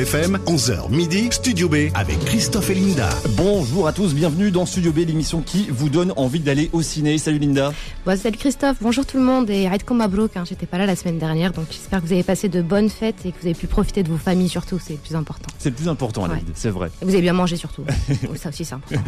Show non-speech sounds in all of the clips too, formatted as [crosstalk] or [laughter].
FM, 11h midi, Studio B avec Christophe et Linda. Bonjour à tous, bienvenue dans Studio B, l'émission qui vous donne envie d'aller au ciné. Salut Linda. Bon, salut Christophe, bonjour tout le monde et arrête comme Mabrouk, hein, j'étais pas là la semaine dernière donc j'espère que vous avez passé de bonnes fêtes et que vous avez pu profiter de vos familles surtout, c'est le plus important. C'est le plus important, Ouais. C'est vrai. Et vous avez bien mangé surtout. [laughs] Oh, ça aussi c'est important.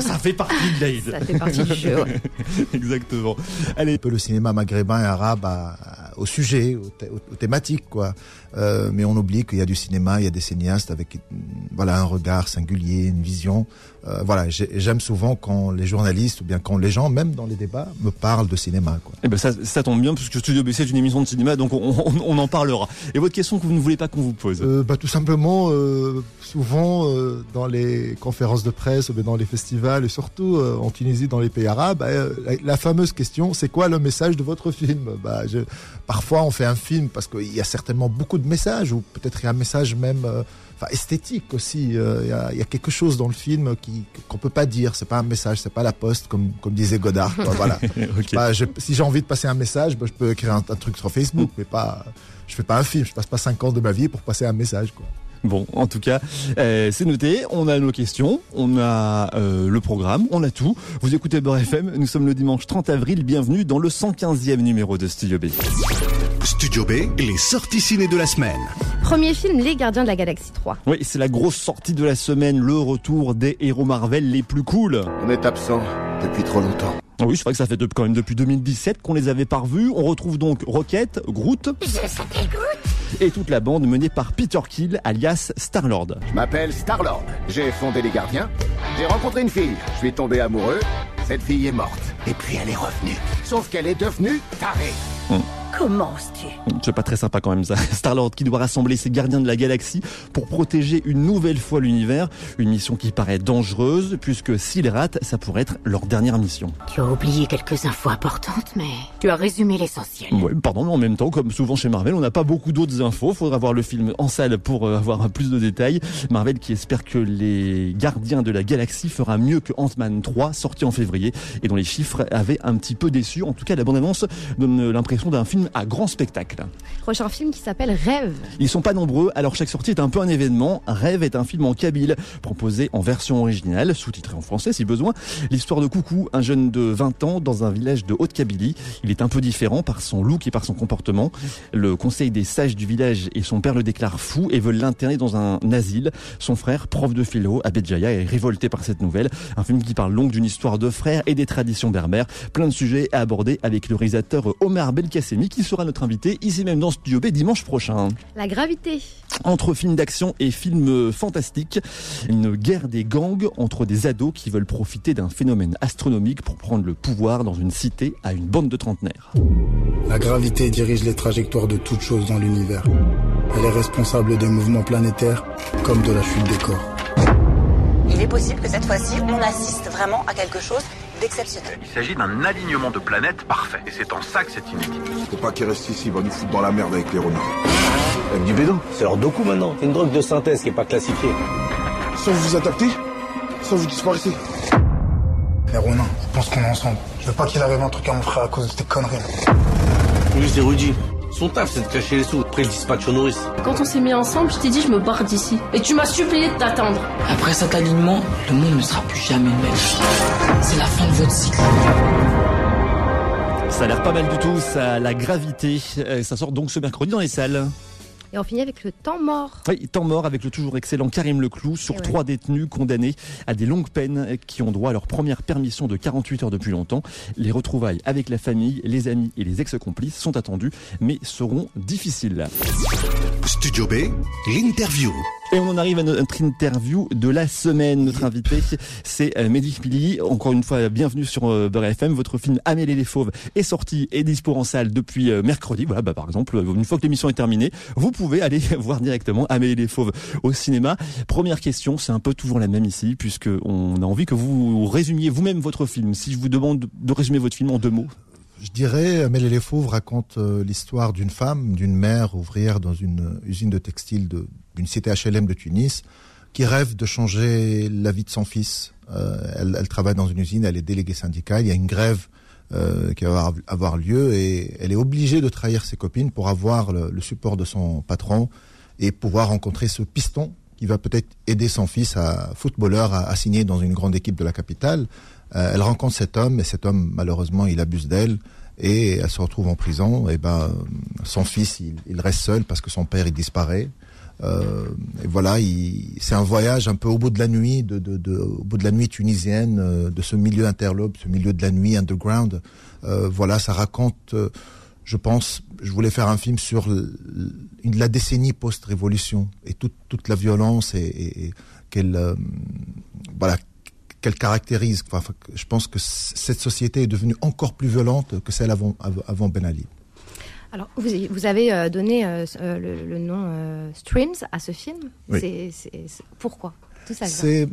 Ça fait partie de l'Aïd. Ça fait partie du jeu. ouais. [laughs] Exactement. Allez, un peu le cinéma maghrébin et arabe à- à- au sujet, aux, thé- aux thématiques, quoi. Euh, mais on oublie qu'il y a du cinéma, il y a des cinéastes avec mm, voilà un regard singulier, une vision. Euh, voilà, j'ai- j'aime souvent quand les journalistes ou bien quand les gens, même dans les débats, me parlent de cinéma, quoi. eh ben ça, ça tombe bien puisque Studio B c'est une émission de cinéma donc on, on- on en parlera. Et votre question que vous ne voulez pas qu'on vous pose Euh, bah, tout simplement, euh, souvent dans les conférences de presse, bien dans les festivals et surtout en Tunisie, dans les pays arabes, euh, la, la fameuse question, c'est quoi le message de votre film? Bah, je, Parfois, on fait un film parce qu'il y a certainement beaucoup de messages, ou peut-être il y a un message même enfin, esthétique aussi. euh, Il y, a, il y a quelque chose dans le film qui qu'on peut pas dire. C'est pas un message, c'est pas la poste, comme, comme disait Godard. quoi, voilà. [laughs] Bah, je- si j'ai envie de passer un message, bah, je peux écrire un, un truc sur Facebook, mais pas. Je fais pas un film. Je passe pas cinq ans de ma vie pour passer un message. Quoi. [laughs] Bon, en tout cas, euh, c'est noté. On a nos questions, on a euh, le programme, on a tout. Vous écoutez Beurre FM. Nous sommes le dimanche 30 avril. Bienvenue dans le 115e numéro de Studio B. Studio B, les sorties ciné de la semaine. Premier film Les Gardiens de la Galaxie 3. Oui, c'est la grosse sortie de la semaine, le retour des héros Marvel les plus cool. On est absent depuis trop longtemps. Ah Oui, c'est vrai que ça fait de- quand même depuis 2017 qu'on les avait pas revus. On retrouve donc Rocket, Groot. Et toute la bande menée par Peter Kill, alias Star-Lord. Je m'appelle Star-Lord. J'ai fondé les gardiens. J'ai rencontré une fille. Je suis tombé amoureux. Cette fille est morte. Et puis elle est revenue. Sauf qu'elle est devenue tarée. Comment oses-tu? C'est pas très sympa quand même ça. [laughs] Star-Lord qui doit rassembler ses gardiens de la galaxie pour protéger une nouvelle fois l'univers. Une mission qui paraît dangereuse puisque s'ils ratent, ça pourrait être leur dernière mission. Tu as oublié quelques infos importantes, mais tu as résumé l'essentiel. Ouais, pardon, mais en même temps, comme souvent chez Marvel, on n'a pas beaucoup d'autres infos. Faudra voir le film en salle pour euh, avoir plus de détails. Marvel qui espère que les Gardiens de la Galaxie fera mieux que Ant-Man 3, sorti en février, et dont les chiffres avaient un petit peu déçu. En tout cas, la bande-annonce donne l'impression d'un film à grand spectacle. Prochain film qui s'appelle Rêve. Ils sont pas nombreux, alors chaque sortie est un peu un événement. Rêve est un film en kabyle, proposé en version originale, sous-titré en français si besoin. L'histoire de Coucou, un jeune de 20 ans dans un village de Haute-Kabylie. Il est un peu différent par son look et par son comportement. Le conseil des sages du village et son père le déclarent fou et veulent l'interner dans un asile. Son frère, prof de philo, Abedjaya, est révolté par cette nouvelle. Un film qui parle donc d'une histoire de frères et des traditions berbères. Plein de sujets à aborder avec le réalisateur Omar Belkacemi qui sera notre invité ici même dans Studio B dimanche prochain. La Gravité. Entre films d'action et films fantastiques, une guerre des gangs entre des ados qui veulent profiter d'un phénomène astronomique pour prendre le pouvoir dans une cité à une bande de trentenaires. La gravité dirige les trajectoires de toutes choses dans l'univers. Elle est responsable des mouvements planétaires comme de la chute des corps. Il est possible que cette fois-ci, on assiste vraiment à quelque chose d'exceptionnel. Il s'agit d'un alignement de planètes parfait. Et c'est en ça que c'est inédit. Faut pas qu'il reste ici, il va nous foutre dans la merde avec les renards. Avec du bédon. C'est leur doku maintenant. C'est une drogue de synthèse qui est pas classifiée. Soit vous vous adaptez, soit vous disparaissez. Les Ronin, je pense qu'on est ensemble. Je veux pas qu'il arrive un truc à mon frère à cause de tes conneries. Lui, c'est Rudy. Son taf, c'est de cacher les sous. Après, il dispatche aux nourrices. Quand on s'est mis ensemble, je t'ai dit je me barre d'ici. Et tu m'as supplié de t'attendre. Après cet alignement, le monde ne sera plus jamais le même. C'est la fin de votre cycle. Ça a l'air pas mal du tout, ça, la gravité. Euh, Ça sort donc ce mercredi dans les salles. Et on finit avec le temps mort. Oui, temps mort avec le toujours excellent Karim Leclou sur Eh ouais. trois détenus condamnés à des longues peines qui ont droit à leur première permission de 48 heures depuis longtemps. Les retrouvailles avec la famille, les amis et les ex-complices sont attendues, mais seront difficiles. Studio B, l'interview. Et on en arrive à notre interview de la semaine. Notre invité, c'est euh, Mehdi Pili. Encore une fois, bienvenue sur euh, Beurre FM. Votre film Amélie les Fauves est sorti et dispo en salle depuis euh, mercredi. Voilà, bah, par exemple, une fois que l'émission est terminée, vous pouvez aller [laughs] voir directement Amélie les Fauves au cinéma. Première question, c'est un peu toujours la même ici, puisque on a envie que vous résumiez vous-même votre film. Si je vous demande de résumer votre film en deux mots. Je dirais, Amélie Les Fauves raconte euh, l'histoire d'une femme, d'une mère ouvrière dans une euh, usine de textile d'une cité HLM de Tunis, qui rêve de changer la vie de son fils. Euh, elle travaille dans une usine, elle est déléguée syndicale, il y a une grève euh, qui va avoir, lieu et elle est obligée de trahir ses copines pour avoir le, support de son patron et pouvoir rencontrer ce piston qui va peut-être aider son fils, à, footballeur, à, signer dans une grande équipe de la capitale. Euh, elle rencontre cet homme et cet homme, malheureusement, il abuse d'elle et elle se retrouve en prison. Et ben, son fils, il, reste seul parce que son père, il disparaît. Euh, et voilà, c'est un voyage un peu au bout de la nuit, de, de, de au bout de la nuit tunisienne, euh, de ce milieu interlope, ce milieu de la nuit underground. Euh, voilà, ça raconte je pense, je voulais faire un film sur la décennie post-révolution et toute, toute la violence et, qu'elle euh, voilà qu'elle caractérise. Je pense que cette société est devenue encore plus violente que celle avant, avant Ben Ali. Alors, vous, vous avez euh, donné euh, le, nom Streams à ce film. C'est, pourquoi Tout ça. C'est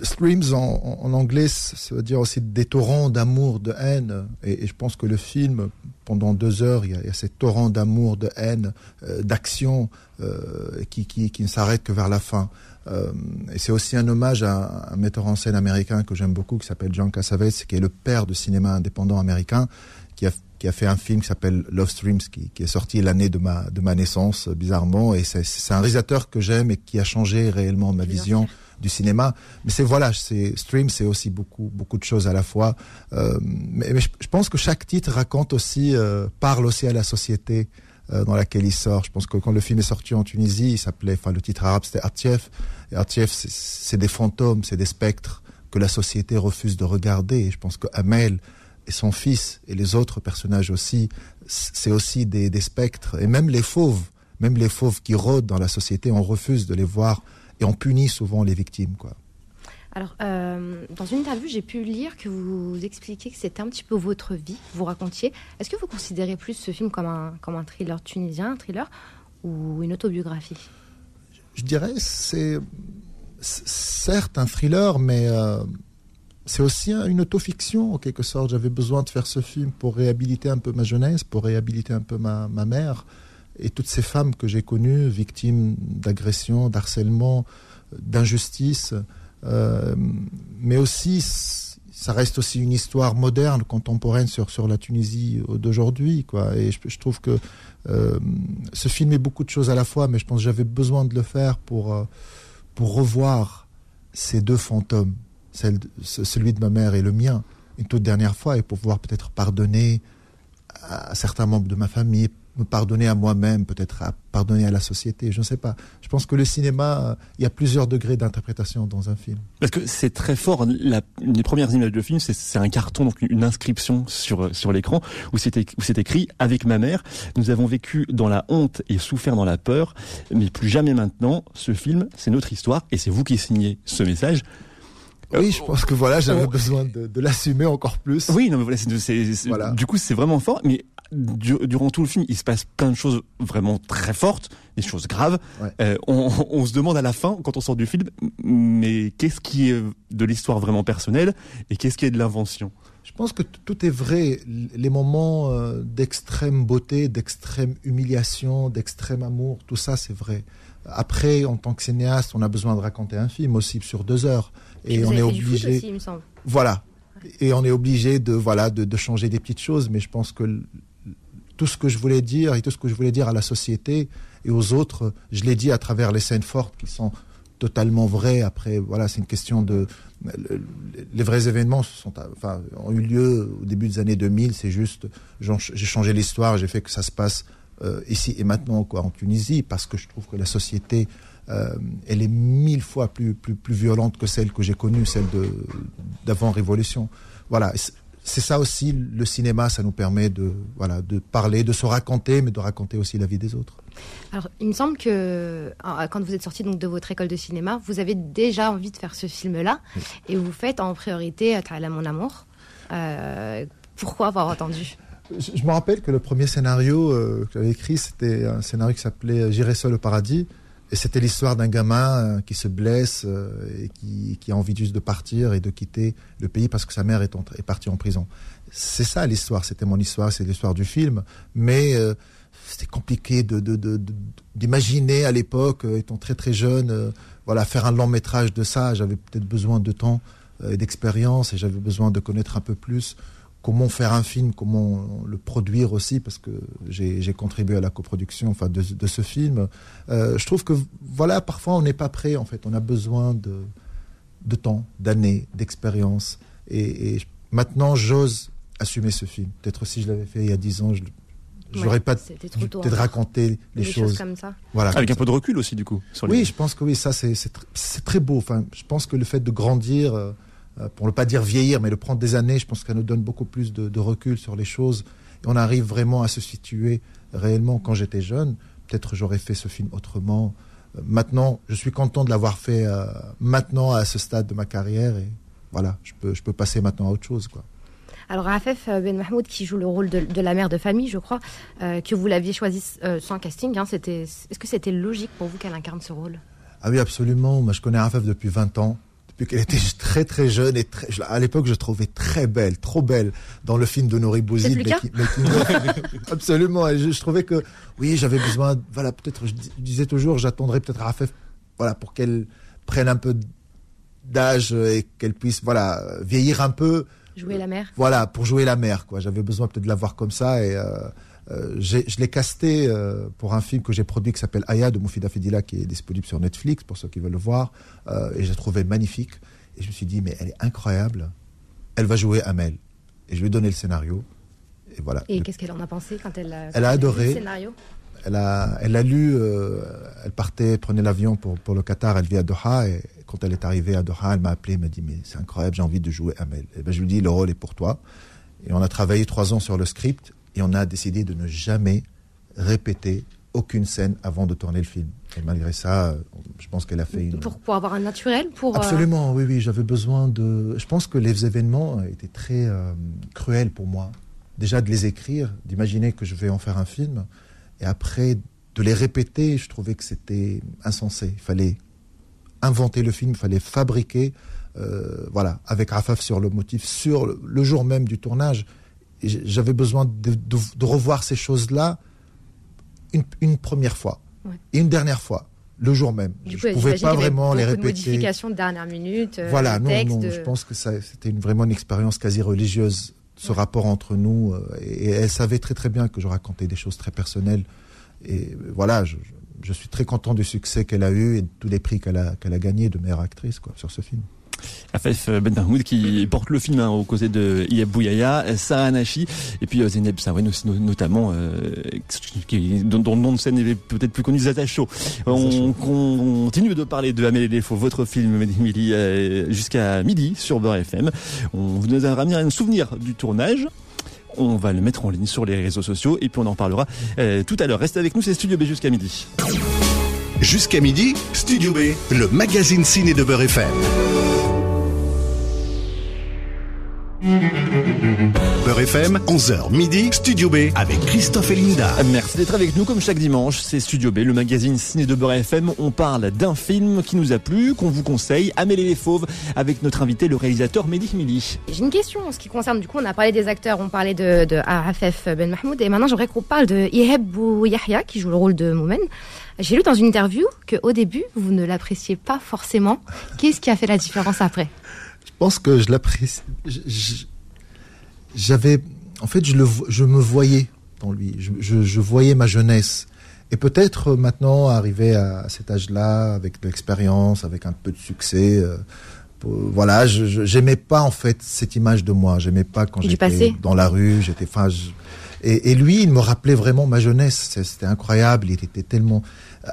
Streams en, anglais, ça veut dire aussi des torrents d'amour, de haine. Et, je pense que le film, pendant deux heures, il y a, ces torrents d'amour, de haine, euh, d'action euh, qui, qui, ne s'arrêtent que vers la fin. Euh, et c'est aussi un hommage à un metteur en scène américain que j'aime beaucoup, qui s'appelle John Cassavetes, qui est le père du cinéma indépendant américain, qui a, qui a fait un film qui s'appelle Love Streams, qui, qui est sorti l'année de ma, de ma naissance, bizarrement. Et c'est un réalisateur que j'aime et qui a changé réellement ma vision du cinéma. Mais c'est voilà, c'est stream, c'est aussi beaucoup beaucoup de choses à la fois. Euh, mais, je, pense que chaque titre raconte aussi, euh, parle aussi à la société euh, dans laquelle il sort. Je pense que quand le film est sorti en Tunisie, il s'appelait, enfin le titre arabe c'était Artief. Et Artief, c'est des fantômes, c'est des spectres que la société refuse de regarder. Et je pense que Amel et son fils et les autres personnages aussi, c'est aussi des, des spectres. Et même les fauves, même les fauves qui rôdent dans la société, on refuse de les voir et on punit souvent les victimes. Quoi. Alors, euh, dans une interview, j'ai pu lire que vous expliquiez que c'était un petit peu votre vie, vous racontiez. Est-ce que vous considérez plus ce film comme un, comme un thriller tunisien, un thriller, ou une autobiographie? Je dirais c'est certes un thriller, mais euh, c'est aussi une autofiction en quelque sorte. J'avais besoin de faire ce film pour réhabiliter un peu ma jeunesse, pour réhabiliter un peu ma, ma mère et toutes ces femmes que j'ai connues, victimes d'agressions, d'harcèlement, d'injustice, euh, mais aussi ça reste aussi une histoire moderne, contemporaine sur, sur la Tunisie d'aujourd'hui. Et je, trouve que euh, ce film est beaucoup de choses à la fois, mais je pense que j'avais besoin de le faire pour, euh, pour revoir ces deux fantômes, celle celui de ma mère et le mien, une toute dernière fois, et pour pouvoir peut-être pardonner à certains membres de ma famille, me pardonner à moi-même, peut-être à pardonner à la société, je ne sais pas. Je pense que le cinéma, il y a plusieurs degrés d'interprétation dans un film. Parce que c'est très fort. La, les premières images de film, c'est un carton, donc une inscription sur sur l'écran où c'est écrit avec ma mère. Nous avons vécu dans la honte et souffert dans la peur, mais plus jamais maintenant. Ce film, c'est notre histoire et c'est vous qui signez ce message. Oui, je pense que voilà, j'avais besoin de, de l'assumer encore plus. Oui, non, mais voilà, c'est, voilà. du coup, c'est vraiment fort. Mais durant tout le film, il se passe plein de choses vraiment très fortes, des choses graves. Euh, on, se demande à la fin, quand on sort du film, mais qu'est-ce qui est de l'histoire vraiment personnelle et qu'est-ce qui est de l'invention? Je pense que tout est vrai. Les moments euh, d'extrême beauté, d'extrême humiliation, d'extrême amour, tout ça, c'est vrai. Après, en tant que cinéaste, on a besoin de raconter un film aussi sur deux heures, et on est obligé. Aussi, il me semble. Voilà, et on est obligé de voilà de, de, changer des petites choses mais je pense que tout ce que je voulais dire et tout ce que je voulais dire à la société et aux autres, je l'ai dit à travers les scènes fortes qui sont totalement vraies. Après, voilà, c'est une question de les vrais événements sont, enfin, ont eu lieu au début des années 2000. C'est juste, j'ai changé l'histoire, j'ai fait que ça se passe euh, ici et maintenant, quoi, en Tunisie, parce que je trouve que la société, euh, elle est mille fois plus, plus, plus violente que celle que j'ai connue, celle de d'avant Révolution. Voilà, c'est ça aussi le cinéma, ça nous permet de voilà de parler, de se raconter, mais de raconter aussi la vie des autres. Alors, il me semble que quand vous êtes sorti donc de votre école de cinéma, vous avez déjà envie de faire ce film-là, et vous faites en priorité à mon amour. Euh, pourquoi avoir attendu je, me rappelle que le premier scénario euh, que j'avais écrit, c'était un scénario qui s'appelait J'irai seul au paradis. Et c'était l'histoire d'un gamin euh, qui se blesse euh, et qui, a envie juste de partir et de quitter le pays parce que sa mère est, partie en prison. C'est ça l'histoire, c'était mon histoire, c'est l'histoire du film. Mais c'était compliqué d'imaginer à l'époque, étant très très jeune, voilà, faire un long métrage de ça. J'avais peut-être besoin de temps et d'expérience et j'avais besoin de connaître un peu plus comment faire un film, comment le produire aussi, parce que j'ai contribué à la coproduction enfin, de, de ce film. Euh, je trouve que, voilà, parfois on n'est pas prêt, en fait. On a besoin de, de temps, d'années, d'expérience. Et, et, maintenant, j'ose assumer ce film. Peut-être si je l'avais fait il y a dix ans, je j'aurais pas peut-être raconter les, choses. choses. comme ça. Voilà, Avec un peu de recul aussi, du coup. Sur oui, je pense que oui, ça c'est très beau. Enfin, je pense que le fait de grandir, euh, pour ne pas dire vieillir, mais de prendre des années, je pense que ça nous donne beaucoup plus de, recul sur les choses. Et on arrive vraiment à se situer réellement. Quand j'étais jeune, peut-être j'aurais fait ce film autrement. Euh, maintenant, je suis content de l'avoir fait maintenant à ce stade de ma carrière et voilà, je peux, je peux passer maintenant à autre chose, quoi. Alors Rafef euh, Ben Mahmoud qui joue le rôle de, la mère de famille, je crois, euh, que vous l'aviez choisi euh, sans casting. Hein, c'était, est-ce que c'était logique pour vous qu'elle incarne ce rôle? Ah oui, absolument. Moi, je connais Rafef depuis 20 ans. Depuis qu'elle était [laughs] très très jeune et très, à l'époque je trouvais très belle, trop belle dans le film de Nori Bouzid. [laughs] absolument. je, trouvais que oui, j'avais besoin. Voilà, peut-être je, disais toujours, j'attendrais peut-être Rafef, voilà, pour qu'elle prenne un peu d'âge et qu'elle puisse, voilà, vieillir un peu Jouer la mère. Voilà, pour jouer la mère, quoi. J'avais besoin peut-être de la voir comme ça et euh, euh, je l'ai casté euh, pour un film que j'ai produit qui s'appelle Aya de Moufida Fidila qui est disponible sur Netflix pour ceux qui veulent le voir. Et j'ai trouvé magnifique. Et je me suis dit mais elle est incroyable. Elle va jouer Amel. Et je lui ai donné le scénario. Et voilà. Et qu'est-ce qu'elle en a pensé quand elle a, elle a adoré. le scénario? Elle a, elle a lu, elle partait, prenait l'avion pour, pour le Qatar, elle vit à Doha. Et quand elle est arrivée à Doha, elle m'a appelé, elle m'a dit mais c'est incroyable, j'ai envie de jouer Amel. Et ben je lui dis le rôle est pour toi. Et on a travaillé trois ans sur le script et on a décidé de ne jamais répéter aucune scène avant de tourner le film. Et malgré ça, je pense qu'elle a fait une. Pour, pour avoir un naturel, pour. Euh, Absolument, oui, oui. J'avais besoin de. Je pense que les événements étaient très euh, cruels pour moi. Déjà de les écrire, d'imaginer que je vais en faire un film, et après de les répéter, je trouvais que c'était insensé. Il fallait inventer le film, il fallait fabriquer, euh, voilà, avec Rafaf sur le motif, sur le, jour même du tournage. J'avais besoin de, revoir ces choses-là une, première fois et une dernière fois le jour même. je ne pouvais pas vraiment les répéter. De modifications de dernière minute. Euh, voilà, non, non, je pense que c'était une, vraiment une expérience quasi religieuse, ce rapport entre nous. Euh, et, elle savait très très bien que je racontais des choses très personnelles. Et voilà, je, je suis très content du succès qu'elle a eu et de tous les prix qu'elle a, qu'elle a gagnés de meilleure actrice quoi, sur ce film. Afef Ben Mahmoud qui porte le film hein, aux côtés de Iyeb Bouyaya, Sarah Nashi et puis euh, Zeynep Sawen aussi notamment euh, qui, dont, dont, le nom de scène est peut-être plus connu Zata Show. On, continue de parler de Amélie Défaut, votre film Emily euh, jusqu'à midi sur Beurre FM. On vous a ramené un souvenir du tournage. On va le mettre en ligne sur les réseaux sociaux et puis on en parlera euh, tout à l'heure. Restez avec nous, c'est Studio B jusqu'à midi. Jusqu'à midi, Studio B, le magazine ciné de Beurre FM. Beurre FM, 11h midi, Studio B avec Christophe et Linda. Merci d'être avec nous comme chaque dimanche. C'est Studio B, le magazine ciné de Beurre FM. On parle d'un film qui nous a plu, qu'on vous conseille, Amélie les Fauves, avec notre invité, le réalisateur Mehdi Mili. J'ai une question en ce qui concerne, du coup, on a parlé des acteurs, on parlait de, de Arafef Ben Mahmoud, et maintenant j'aimerais qu'on parle de Iheb Bou Yahya, qui joue le rôle de Moumen. J'ai lu dans une interview qu'au début, vous ne l'appréciez pas forcément. Qu'est-ce qui a fait la différence après? Je pense que je l'apprécie. J'avais, en fait, je, le, je me voyais dans lui. Je, je, voyais ma jeunesse. Et peut-être maintenant, arrivé à cet âge-là, avec de l'expérience, avec un peu de succès, euh, voilà, je j'aimais pas en fait cette image de moi. J'aimais pas quand j'étais dans la rue. J'étais, enfin, et, et, lui, il me rappelait vraiment ma jeunesse. C'était incroyable. Il était tellement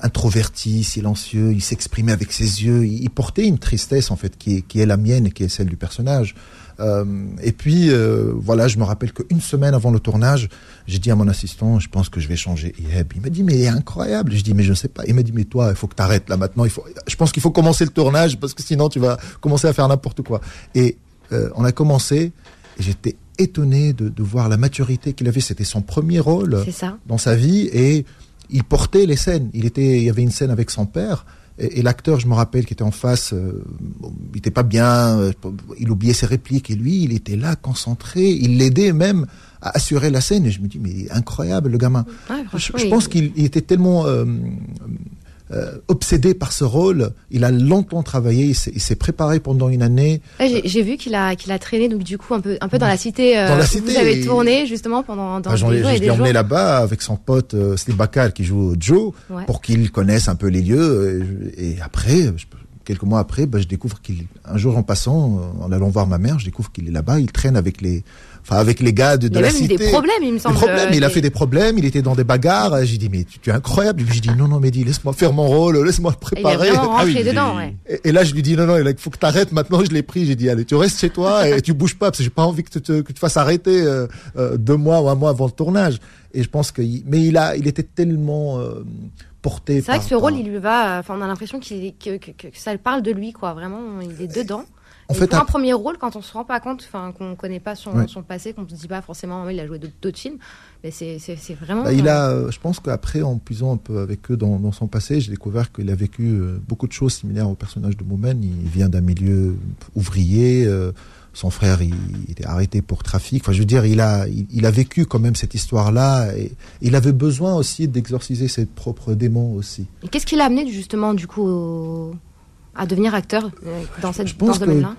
introverti, silencieux, il s'exprimait avec ses yeux, il, portait une tristesse en fait qui est, qui est la mienne et qui est celle du personnage. Euh, et puis euh, voilà, je me rappelle qu'une semaine avant le tournage, j'ai dit à mon assistant, je pense que je vais changer Il m'a dit mais il est incroyable. Je dis mais je ne sais pas. Il m'a dit mais toi, il faut que tu arrêtes là maintenant. Il faut, je pense qu'il faut commencer le tournage parce que sinon tu vas commencer à faire n'importe quoi. Et euh, on a commencé et j'étais étonné de, de, voir la maturité qu'il avait. C'était son premier rôle dans sa vie et il portait les scènes. Il était, il y avait une scène avec son père. Et, l'acteur, je me rappelle, qui était en face, euh, il était pas bien, euh, il oubliait ses répliques. Et lui, il était là, concentré. Il l'aidait même à assurer la scène. Et je me dis, mais incroyable, le gamin. je, pense qu'il était tellement euh, euh, obsédé par ce rôle. Il a longtemps travaillé, il s'est- préparé pendant une année. Ouais, j'ai- vu qu'il a, qu'il a traîné, donc du coup, un peu, un peu dans la cité. euh, Dans la où cité, Vous avez et- tourné justement pendant dans des jours je l'ai emmené là-bas avec son pote euh, Steve Bakal qui joue Joe Ouais. pour qu'il connaisse un peu les lieux. euh, Et, et après, je- quelques mois après, bah, je découvre qu'il, un jour en passant, en allant voir ma mère, je découvre qu'il est là-bas. Il traîne avec les, enfin avec les gars de, de Il a la même eu cité. des problèmes, il me semble. Des problèmes, il a fait des problèmes, il était dans des bagarres. J'ai dit mais tu, tu es incroyable. J'ai dit non non mais dis laisse-moi faire mon rôle, laisse-moi le Il est préparer. vraiment rentré dedans, ouais. Et, et là, je lui dis non, non, il faut que tu arrêtes maintenant. Je l'ai pris. J'ai dit allez, tu restes chez toi et tu bouges pas parce que j'ai pas envie que tu te, que tu fasses arrêter euh, euh, deux mois ou un mois avant le tournage. Et je pense que, mais il a, il était tellement euh, porté. C'est vrai par- que ce rôle, il lui va. Enfin, on a l'impression qu'il, que, que, que ça parle de lui, quoi. Vraiment, il est dedans. En fait, un- premier rôle, quand on se rend pas compte, enfin, qu'on connaît pas son, Ouais. son passé, qu'on se dit pas forcément, il a joué d'autres films, mais c'est, vraiment. Bah, il a, euh, je pense qu'après, en puisant un peu avec eux dans, dans son passé, j'ai découvert qu'il a vécu euh, beaucoup de choses similaires au personnage de Moumen. Il vient d'un milieu ouvrier. euh, son frère, il, il était arrêté pour trafic. Enfin, je veux dire, il a, il, il a vécu quand même cette histoire-là. Et il avait besoin aussi d'exorciser ses propres démons aussi. Et qu'est-ce qui l'a amené justement, du coup, au- à devenir acteur euh, dans, cette, dans ce domaine-là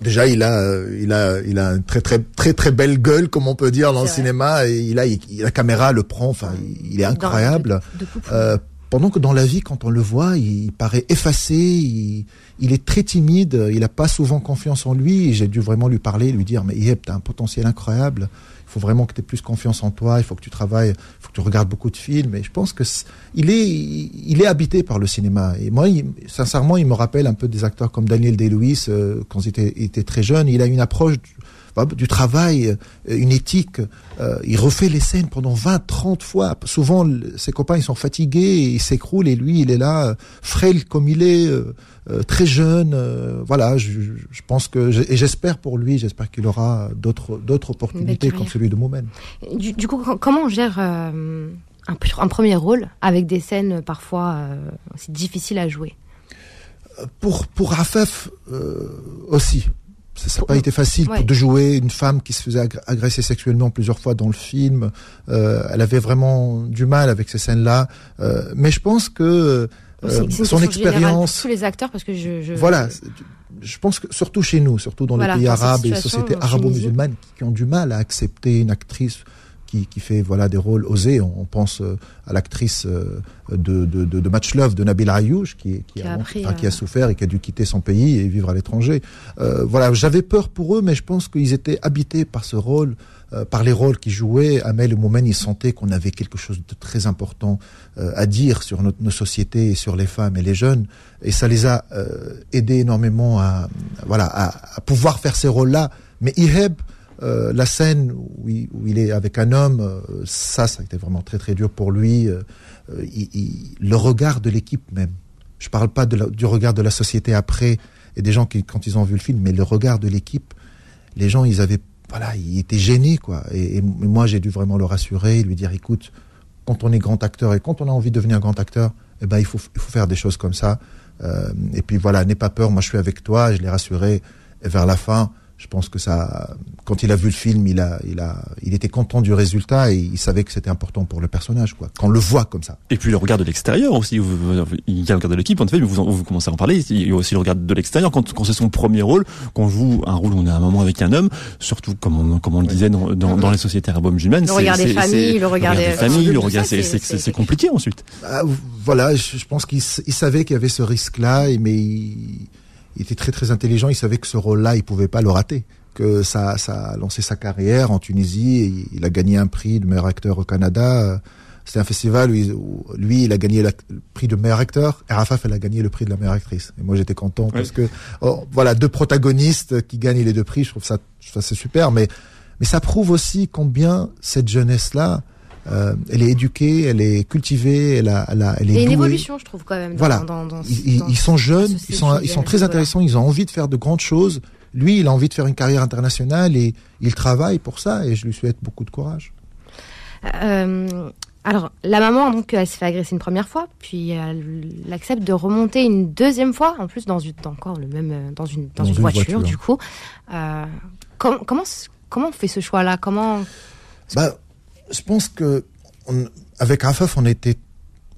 Déjà, il a, euh, il a, il a une très très très très belle gueule, comme on peut dire dans le cinéma. Et il a, il- la caméra le prend. Enfin, il, il est incroyable. de. Euh, pendant que dans la vie, quand on le voit, il, paraît effacé. Il, il est très timide. Il n'a pas souvent confiance en lui. J'ai dû vraiment lui parler, lui dire, mais Yep, t'as un potentiel incroyable. Il faut vraiment que tu aies plus confiance en toi. Il faut que tu travailles. Il faut que tu regardes beaucoup de films. Et je pense que est, il est habité par le cinéma. Et moi, sincèrement, il me rappelle un peu des acteurs comme Daniel Day-Lewis euh, quand il était, il était très jeune. Il a une approche du, bah, du travail, euh, une éthique. Euh, il refait les scènes pendant 20, 30 fois. Souvent, ses copains, ils sont fatigués, et ils s'écroulent, et lui, il est là, euh, frêle comme il est, euh, très jeune. euh, voilà, je, pense que, et j'espère pour lui, j'espère qu'il aura d'autres d'autres opportunités comme celui de Moumen. Du, du coup, com- comment on gère un, pr- un premier rôle avec des scènes parfois aussi difficiles à jouer? Pour, pour Rafef euh, aussi. Ça n'a pas été facile Ouais. de jouer une femme qui se faisait agr- agresser sexuellement plusieurs fois dans le film. Euh, elle avait vraiment du mal avec ces scènes-là. Euh, mais je pense que euh, son expérience... pour tous les acteurs parce que je, je- Voilà, je pense que surtout chez nous, surtout dans Voilà, les pays arabes et les sociétés arabo-musulmanes qui, qui ont du mal à accepter une actrice qui, qui fait voilà des rôles osés. On, on pense euh, à l'actrice euh, de, de, de, de Match Love de Nabil Ayouch qui, qui, Qui a appris, enfin, qui a euh, souffert et qui a dû quitter son pays et vivre à l'étranger. Euh, voilà, j'avais peur pour eux, mais je pense qu'ils étaient habités par ce rôle, euh, par les rôles qu'ils jouaient. Amel et Moumen, ils sentaient qu'on avait quelque chose de très important euh, à dire sur notre, nos sociétés et sur les femmes et les jeunes. Et ça les a aidés énormément à, voilà, à, à pouvoir faire ces rôles-là. Mais Iheb, euh, la scène où il, est avec un homme, euh, ça, ça a été vraiment très très dur pour lui. Euh, le regard de l'équipe même. Je parle pas du regard de la société après et des gens qui, quand ils ont vu le film, mais le regard de l'équipe. Les gens, ils avaient, voilà, ils étaient gênés, quoi. Et, moi, j'ai dû vraiment le rassurer, lui dire, écoute, quand on est grand acteur et quand on a envie de devenir grand acteur, eh ben, il faut, il faut faire des choses comme ça. Et puis voilà, n'aie pas peur, moi je suis avec toi, je l'ai rassuré. Vers la fin, je pense que ça, quand il a vu le film, il a, il a, il était content du résultat et il savait que c'était important pour le personnage, quoi. Qu'on le voit comme ça. Et puis le regard de l'extérieur aussi. Il y a le regard de l'équipe, en effet, mais vous, en- vous commencez à en parler. Il y a aussi le regard de l'extérieur quand, quand c'est son premier rôle, qu'on joue un rôle où on est à un moment avec un homme, surtout comme on, comme on le disait dans, dans, dans les sociétés arabo-musulmanes. Le c'est- regard des familles, le regard des- familles, le regard, c'est c'est- c'est- c'est- c'est compliqué ensuite. Ah, voilà, je, je pense qu'il savait qu'il y avait ce risque-là, mais il, il était très très intelligent. Il savait que ce rôle-là, il pouvait pas le rater. Que ça, ça a lancé sa carrière en Tunisie. Il- a gagné un prix de meilleur acteur au Canada. C'était un festival où, lui, il a gagné le prix de meilleur acteur. Et Rafaf, elle a gagné le prix de la meilleure actrice. Et moi, j'étais content parce que oh, voilà, deux protagonistes qui gagnent les deux prix. Je trouve ça, ça c'est super. Mais mais ça prouve aussi combien cette jeunesse-là, euh, elle est éduquée, elle est cultivée, elle, a, elle, a, elle est Il y a une douée. évolution, je trouve, quand même. Dans, Voilà. dans, dans, Ils, sont jeunes, ils sont, ils sont très voilà. intéressants, ils ont envie de faire de grandes choses. Lui, il a envie de faire une carrière internationale et il travaille pour ça et je lui souhaite beaucoup de courage. Euh, alors, la maman, donc, elle s'est fait agresser une première fois, puis elle, accepte de remonter une deuxième fois, en plus dans, une, encore le même, euh, dans une, dans Dans une, une voiture, voiture. du coup. Euh, com- comment, comment on fait ce choix-là? Comment Bah, je pense que on- avec Rafaf, on était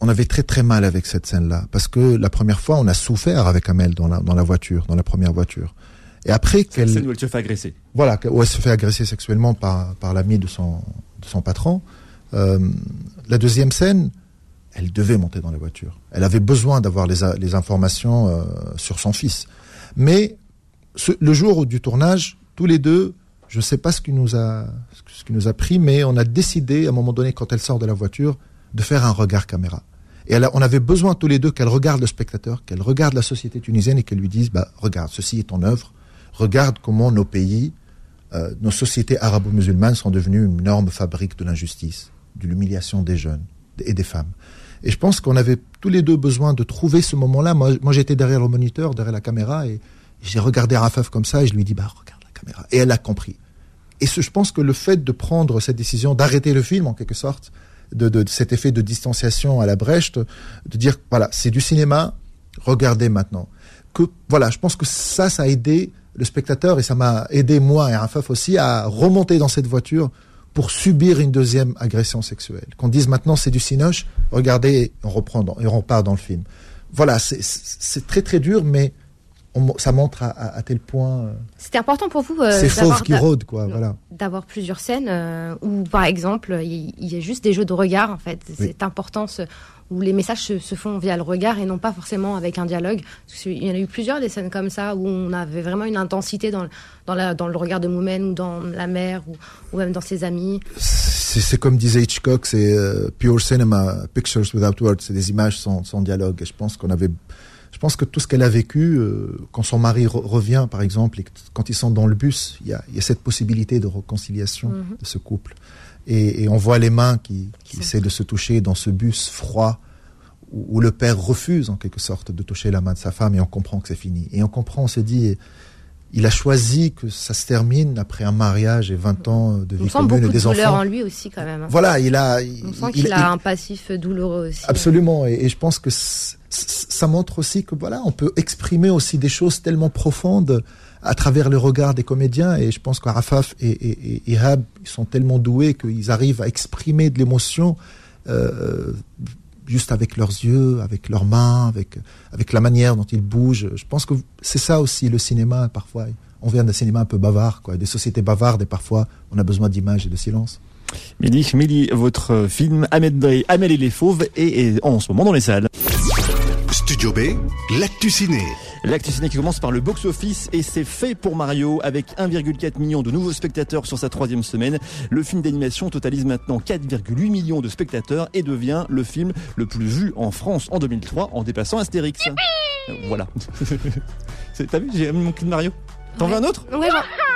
on avait très très mal avec cette scène-là parce que la première fois, on a souffert avec Amel dans la dans la voiture, dans la première voiture. Et après qu'elle scène où elle se fait agresser. Voilà, où elle se fait agresser sexuellement par par l'ami de son de son patron. Euh, la deuxième scène, elle devait monter dans la voiture. Elle avait besoin d'avoir les, les informations euh, sur son fils. Mais ce, le jour du tournage, tous les deux, je ne sais pas ce qui nous a pris, mais on a décidé à un moment donné, quand elle sort de la voiture, de faire un regard caméra. Et on avait besoin tous les deux qu'elle regarde le spectateur, qu'elle regarde la société tunisienne et qu'elle lui dise, bah, regarde, ceci est ton œuvre, regarde comment nos pays, euh, nos sociétés arabo-musulmanes sont devenues une énorme fabrique de l'injustice, de l'humiliation des jeunes et des femmes. Et je pense qu'on avait tous les deux besoin de trouver ce moment-là. Moi, moi j'étais derrière le moniteur, derrière la caméra, et j'ai regardé Rafaf comme ça, et je lui dis, bah, regarde la caméra. Et elle a compris. Et je pense que le fait de prendre cette décision, d'arrêter le film, en quelque sorte, de, de, cet effet de distanciation à la Brecht, de dire, voilà, c'est du cinéma, regardez maintenant. Que, voilà, je pense que ça, ça a aidé le spectateur, et ça m'a aidé, moi et Rafaf aussi, à remonter dans cette voiture pour subir une deuxième agression sexuelle. Qu'on dise maintenant c'est du cinoche, regardez, on reprend et on repart dans le film. Voilà, c'est très très dur, mais on, ça montre à, à, tel point. Euh, C'était important pour vous. Euh, c'est fauve qui rôde, quoi. Voilà. D'avoir plusieurs scènes euh, où, par exemple, il y, a juste des jeux de regard, en fait. Cette importance où les messages se, font via le regard et non pas forcément avec un dialogue. il y en a eu plusieurs des scènes comme ça où on avait vraiment une intensité dans, dans, la, dans le regard de Moumen ou dans la mère ou, ou même dans ses amis. C'est comme disait Hitchcock, c'est pure cinema, pictures without words, c'est des images sans, sans dialogue. Et je pense qu'on avait pense que tout ce qu'elle a vécu, euh, quand son mari revient, par exemple, et quand ils sont dans le bus, il y a, y a, cette possibilité de réconciliation mhm. de ce couple. Et, et, on voit les mains qui, qui essaient de se toucher dans ce bus froid, où, où, le père refuse en quelque sorte de toucher la main de sa femme, et on comprend que c'est fini. Et on comprend, on se dit, il a choisi que ça se termine après un mariage et 20 ans de vie commune et des enfants. On sent douleur en lui aussi quand même. Hein. Voilà, il a. On sent qu'il a un passif douloureux aussi. Absolument, et, et je pense que ça montre aussi que voilà, on peut exprimer aussi des choses tellement profondes à travers le regard des comédiens. Et je pense qu'Arafaf et, et, et ils sont tellement doués qu'ils arrivent à exprimer de l'émotion. Euh, juste avec leurs yeux, avec leurs mains, avec, avec la manière dont ils bougent. Je pense que c'est ça aussi le cinéma, parfois. On vient d'un cinéma un peu bavard, quoi, des sociétés bavardes, et parfois on a besoin d'images et de silence. Mélie, votre film Ahmed les Fauves est en ce moment dans les salles. Studio B, l'actu ciné. L'actu ciné qui commence par le box-office et c'est fait pour Mario avec 1,4 million de nouveaux spectateurs sur sa troisième semaine. Le film d'animation totalise maintenant 4,8 millions de spectateurs et devient le film le plus vu en France en 2003 en dépassant Astérix. voilà. [laughs] T'as vu, j'ai mis mon cul de Mario T'en veux un autre? Ouais,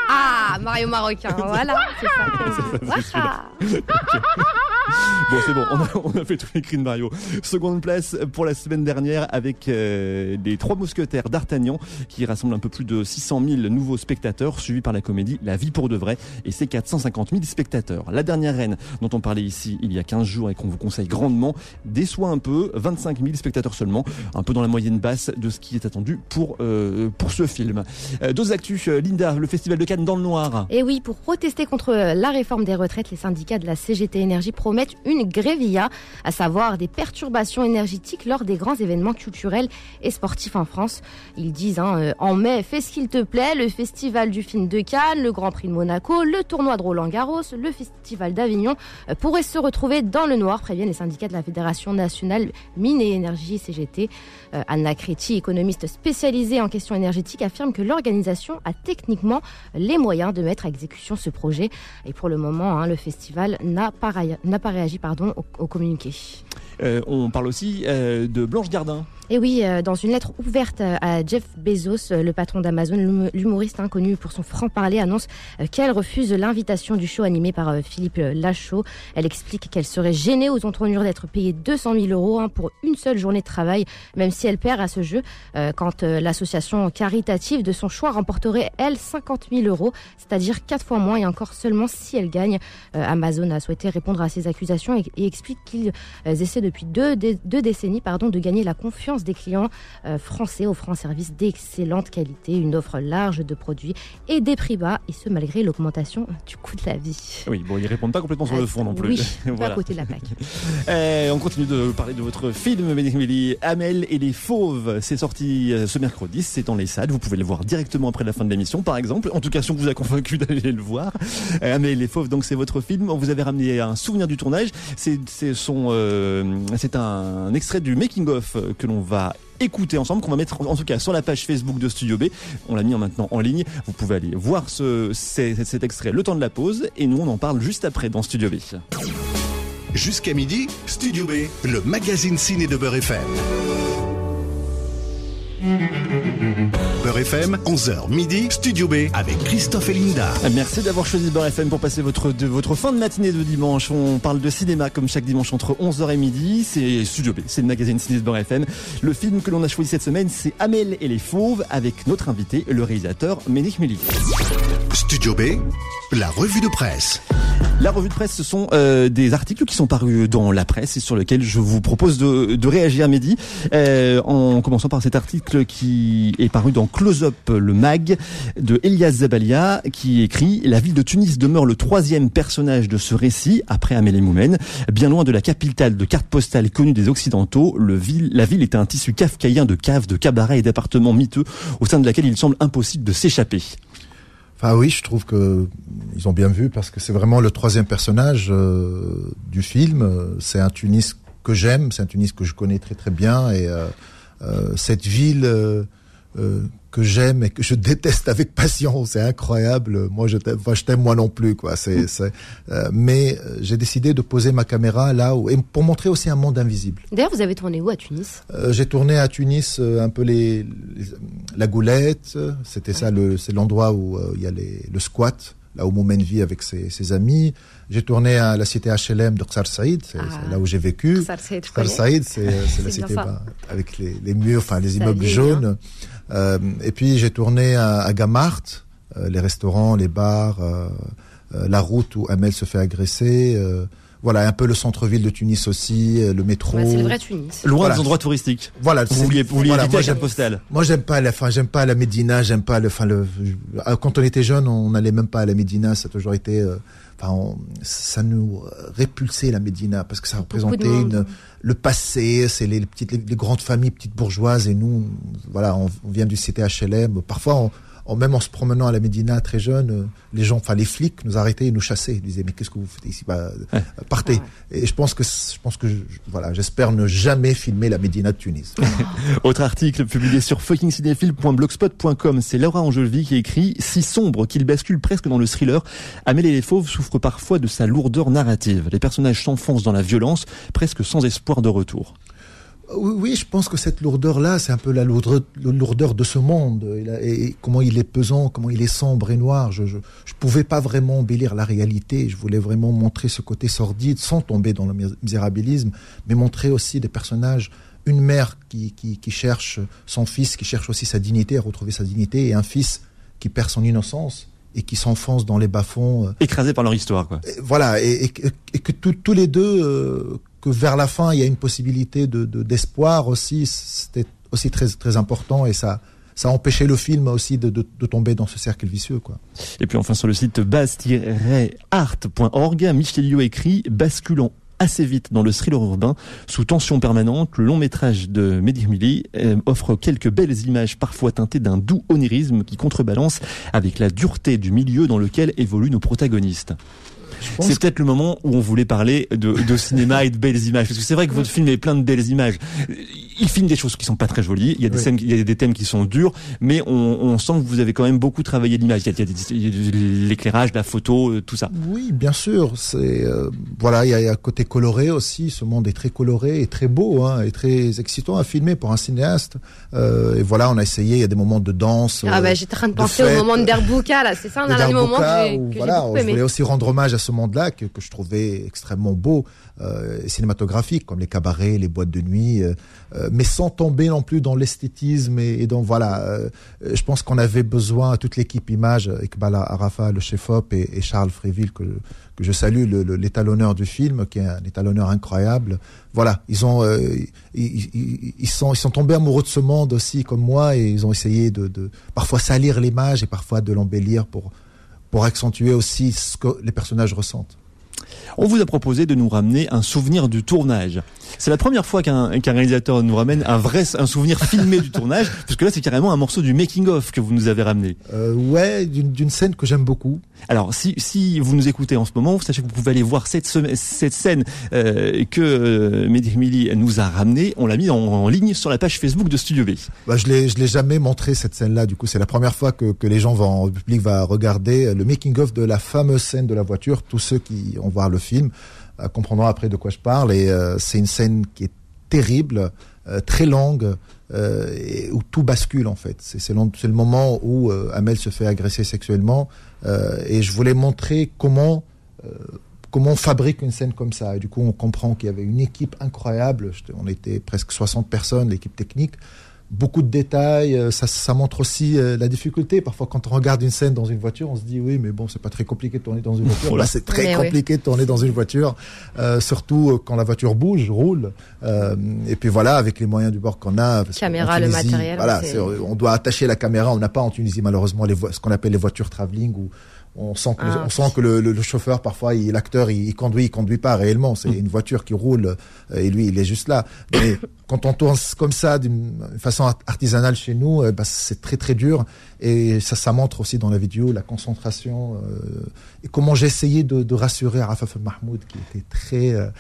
Ah, Mario marocain, [laughs] voilà, c'est ça. [laughs] [laughs] Bon, c'est bon, on a, fait tous les cris de Mario. Seconde place pour la semaine dernière avec euh, les trois mousquetaires d'Artagnan qui rassemblent un peu plus de 600 000 nouveaux spectateurs, suivis par la comédie La vie pour de vrai et ses 450 000 spectateurs. La dernière reine dont on parlait ici il y a 15 jours et qu'on vous conseille grandement déçoit un peu, 25 000 spectateurs seulement, un peu dans la moyenne basse de ce qui est attendu pour, euh, pour ce film. Euh, actus, euh, Linda, le Festival de Cannes dans le noir. Et oui, pour protester contre la réforme des retraites, les syndicats de la CGT Énergie promettent une grévilla, à savoir des perturbations énergétiques lors des grands événements culturels et sportifs en France. Ils disent hein, euh, en mai, fais ce qu'il te plaît, le festival du film de Cannes, le Grand Prix de Monaco, le tournoi de Roland Garros, le festival d'Avignon euh, pourraient se retrouver dans le noir, préviennent les syndicats de la Fédération nationale mine et énergie CGT. Euh, Anna Créti, économiste spécialisée en questions énergétiques, affirme que l'organisation a techniquement les moyens de mettre à exécution ce projet. Et pour le moment, hein, le festival n'a pas, pas réagi pardon, au, communiqué. Euh, on parle aussi euh, de Blanche Gardin. Et oui, euh, dans une lettre ouverte à Jeff Bezos, le patron d'Amazon, l'humoriste inconnu pour son franc-parler annonce qu'elle refuse l'invitation du show animé par Philippe Lachaud. Elle explique qu'elle serait gênée aux entournures d'être payée 200 000 euros hein, pour une seule journée de travail, même si elle perd à ce jeu, quand l'association caritative de son choix remporterait, elle, 50 000 euros, c'est-à-dire quatre fois moins et encore seulement si elle gagne. Amazon a souhaité répondre à ces accusations et, explique qu'ils essaient depuis deux, deux décennies pardon, de gagner la confiance des clients euh, français offrant un service d'excellente qualité, une offre large de produits et des prix bas, et ce malgré l'augmentation du coût de la vie. Oui, bon, ils répondent pas complètement sur le fond non plus. Oui, [laughs] voilà. à côté de la plaque. [laughs] Eh, on continue de parler de votre film, Médicmélie, Amel et les Fauves. C'est sorti euh, ce mercredi, c'est dans les salles. Vous pouvez le voir directement après la fin de l'émission, par exemple. En tout cas, si on vous a convaincu [laughs] d'aller le voir. Euh, Amel et les Fauves, donc c'est votre film. On vous avait ramené un souvenir du tournage. C'est son, euh, c'est un extrait du making of que l'on va écouter ensemble, qu'on va mettre en tout cas sur la page Facebook de Studio B. On l'a mis maintenant en ligne. Vous pouvez aller voir ce, cet extrait le temps de la pause et nous on en parle juste après dans Studio B. Jusqu'à midi, Studio B, le magazine ciné de Beurre FM. Beurre FM, 11h midi, Studio B avec Christophe et Linda. Merci d'avoir choisi Beurre FM pour passer votre, de, votre fin de matinée de dimanche. On parle de cinéma comme chaque dimanche entre 11h et midi. C'est Studio B, c'est le magazine ciné de Beurre FM. Le film que l'on a choisi cette semaine, c'est Amel et les Fauves avec notre invité, le réalisateur Ménic Meli. Studio B, la revue de presse. La revue de presse, ce sont euh, des articles qui sont parus dans la presse et sur lesquels je vous propose de, réagir, Mehdi, euh, en commençant par cet article qui est paru dans Close Up, le mag, de Elias Zabalia, qui écrit « La ville de Tunis demeure le troisième personnage de ce récit, après Amélie Moumen. Bien loin de la capitale de carte postale connue des Occidentaux, le ville, la ville est un tissu kafkaïen de caves, de cabarets et d'appartements miteux, au sein de laquelle il semble impossible de s'échapper. » Enfin oui, je trouve que ils ont bien vu parce que c'est vraiment le troisième personnage euh, du film. C'est un Tunis que j'aime, c'est un Tunis que je connais très très bien et euh, euh, cette ville euh, que j'aime et que je déteste avec passion. C'est incroyable. Moi, je t'aime, enfin, je t'aime moi non plus, quoi. C'est, c'est euh, mais j'ai décidé de poser ma caméra là où, et pour montrer aussi un monde invisible. D'ailleurs, vous avez tourné où à Tunis? Euh, J'ai tourné à Tunis un peu les, les la Goulette. C'était ça, le, c'est l'endroit où il y a les, le squat là où Moumen vit avec ses, ses amis. J'ai tourné à la cité HLM de Ksar Saïd, c'est ah. là où j'ai vécu. Ksar Saïd, c'est la cité bah, avec les, les, murs, enfin les immeubles jaunes. Euh, et puis j'ai tourné à, à Gamart, euh, les restaurants, les bars, euh, euh la route où Amel se fait agresser. Euh, voilà, un peu le centre-ville de Tunis aussi, le métro. Ouais, c'est le vrai Tunis. Loin voilà. des endroits touristiques. Voilà. Vous vouliez, vous vouliez voilà, éviter la postale. Moi, j'aime pas la, enfin, j'aime pas la Médina, j'aime pas le, enfin, le, quand on était jeune, on n'allait même pas à la Médina, ça a toujours été, enfin, on, ça nous répulsait la Médina parce que ça représentait une, le passé, c'est les, les, petites, les, les, grandes familles petites bourgeoises et nous, voilà, on, on vient du CTHLM. Parfois, on, on, même en se promenant à la Médina très jeune, euh, les gens, enfin les flics nous arrêtaient et nous chassaient. Ils disaient mais qu'est-ce que vous faites ici? Bah, ouais. Partez. Ouais. Et je pense que je pense que je, voilà, j'espère ne jamais filmer la Médina de Tunis. [laughs] Autre article publié sur fuckingcinéphile.blogspot.com, c'est Laura Angelvi qui écrit si sombre qu'il bascule presque dans le thriller, Amélie les Fauves souffre parfois de sa lourdeur narrative. Les personnages s'enfoncent dans la violence, presque sans espoir de retour. Oui, je pense que cette lourdeur-là, c'est un peu la lourdeur, la lourdeur, de ce monde et, et, comment il est pesant, comment il est sombre et noir. Je, je pouvais pas vraiment embellir la réalité. Je voulais vraiment montrer ce côté sordide sans tomber dans le misérabilisme, mais montrer aussi des personnages une mère qui, qui, qui cherche son fils, qui cherche aussi sa dignité, à retrouver sa dignité, et un fils qui perd son innocence et qui s'enfonce dans les bas-fonds. Euh, Écrasés par leur histoire, quoi. Et, voilà, et, et, et que tous les deux euh, que vers la fin il y a une possibilité de d'espoir aussi c'était aussi très très important et ça ça a le film aussi de, de, de, tomber dans ce cercle vicieux. Quoi. Et puis enfin sur le site base-art.org, Michelio écrit basculant assez vite dans le thriller urbain, sous tension permanente, le long métrage de Mehdi euh, offre quelques belles images parfois teintées d'un doux onirisme qui contrebalance avec la dureté du milieu dans lequel évoluent nos protagonistes. C'est peut-être le moment où on voulait parler de, de cinéma et de belles images. Parce que c'est vrai que votre film est plein de belles images. Il filme des choses qui sont pas très jolies. Il y a des oui. scènes, il y a des thèmes qui sont durs, mais on, on sent que vous avez quand même beaucoup travaillé l'image. Il y a, a l'éclairage, la photo, euh, tout ça. Oui, bien sûr. C'est euh, voilà, il y, a, un côté coloré aussi. Ce monde est très coloré et très beau, hein, et très excitant à filmer pour un cinéaste. Euh, et voilà, on a essayé. Il y a des moments de danse. Ah bah j'étais en train de, de penser fête, au moment de Derbouka là. C'est ça, on a le moment que j'ai Voilà, je voulais aussi rendre hommage à ce monde-là que, je trouvais extrêmement beau, euh, cinématographique, comme les cabarets, les boîtes de nuit, euh, euh, mais sans tomber non plus dans l'esthétisme et, et, donc voilà. Euh, je pense qu'on avait besoin, toute l'équipe image, Iqbal Arafa, le chef-op et, et, Charles Fréville, que, que je salue, l'étalonneur du film, qui est un étalonneur incroyable. Voilà, ils ont, ils, sont, ils sont tombés amoureux de ce monde aussi, comme moi, et ils ont essayé de parfois salir l'image et parfois de l'embellir pour pour accentuer aussi ce que les personnages ressentent. On vous a proposé de nous ramener un souvenir du tournage. C'est la première fois qu'un qu réalisateur nous ramène un vrai un souvenir filmé du tournage, parce que là c'est carrément un morceau du making of que vous nous avez ramené. Euh, ouais, d'une scène que j'aime beaucoup. Alors si, si vous nous écoutez en ce moment, sachez que vous pouvez aller voir cette, cette scène euh, que euh, Mehdi nous a ramenée. On l'a mis en, en, ligne sur la page Facebook de Studio B. Bah, je l'ai je l'ai jamais montré cette scène-là. Du coup, c'est la première fois que, que les gens vont, le public va regarder le making of de la fameuse scène de la voiture. Tous ceux qui vont voir le film euh, comprendront après de quoi je parle. Et euh, c'est une scène qui est terrible, euh, très longue. Où tout bascule en fait. C'est le moment où Amel se fait agresser sexuellement et je voulais montrer comment comment on fabrique une scène comme ça. Du coup, on comprend qu'il y avait une équipe incroyable. On était presque 60 personnes, l'équipe technique beaucoup de détails. Euh, ça, ça montre aussi euh, la difficulté. Parfois, quand on regarde une scène dans une voiture, on se dit oui, mais bon, c'est pas très compliqué de tourner dans une [laughs] voiture. Là, c'est très mais compliqué oui. de tourner dans une voiture, euh, surtout quand la voiture bouge, roule. Euh, et puis voilà, avec les moyens du bord qu'on a. Caméra, Tunisie, le matériel. Voilà, on doit attacher la caméra. On n'a pas en Tunisie malheureusement les ce qu'on appelle les voitures travelling ou on sent que, ah, on sent que le, le, le, chauffeur, parfois, l'acteur, il, il, conduit, il conduit pas réellement. C'est une voiture qui roule euh, et lui, il est juste là. Mais [coughs] quand on tourne comme ça, d'une façon artisanale chez nous, euh, bah, c'est très très dur. Et ça, ça montre aussi dans la vidéo la concentration euh, et comment j'ai essayé de, de, rassurer Arafat Mahmoud, qui était très, euh,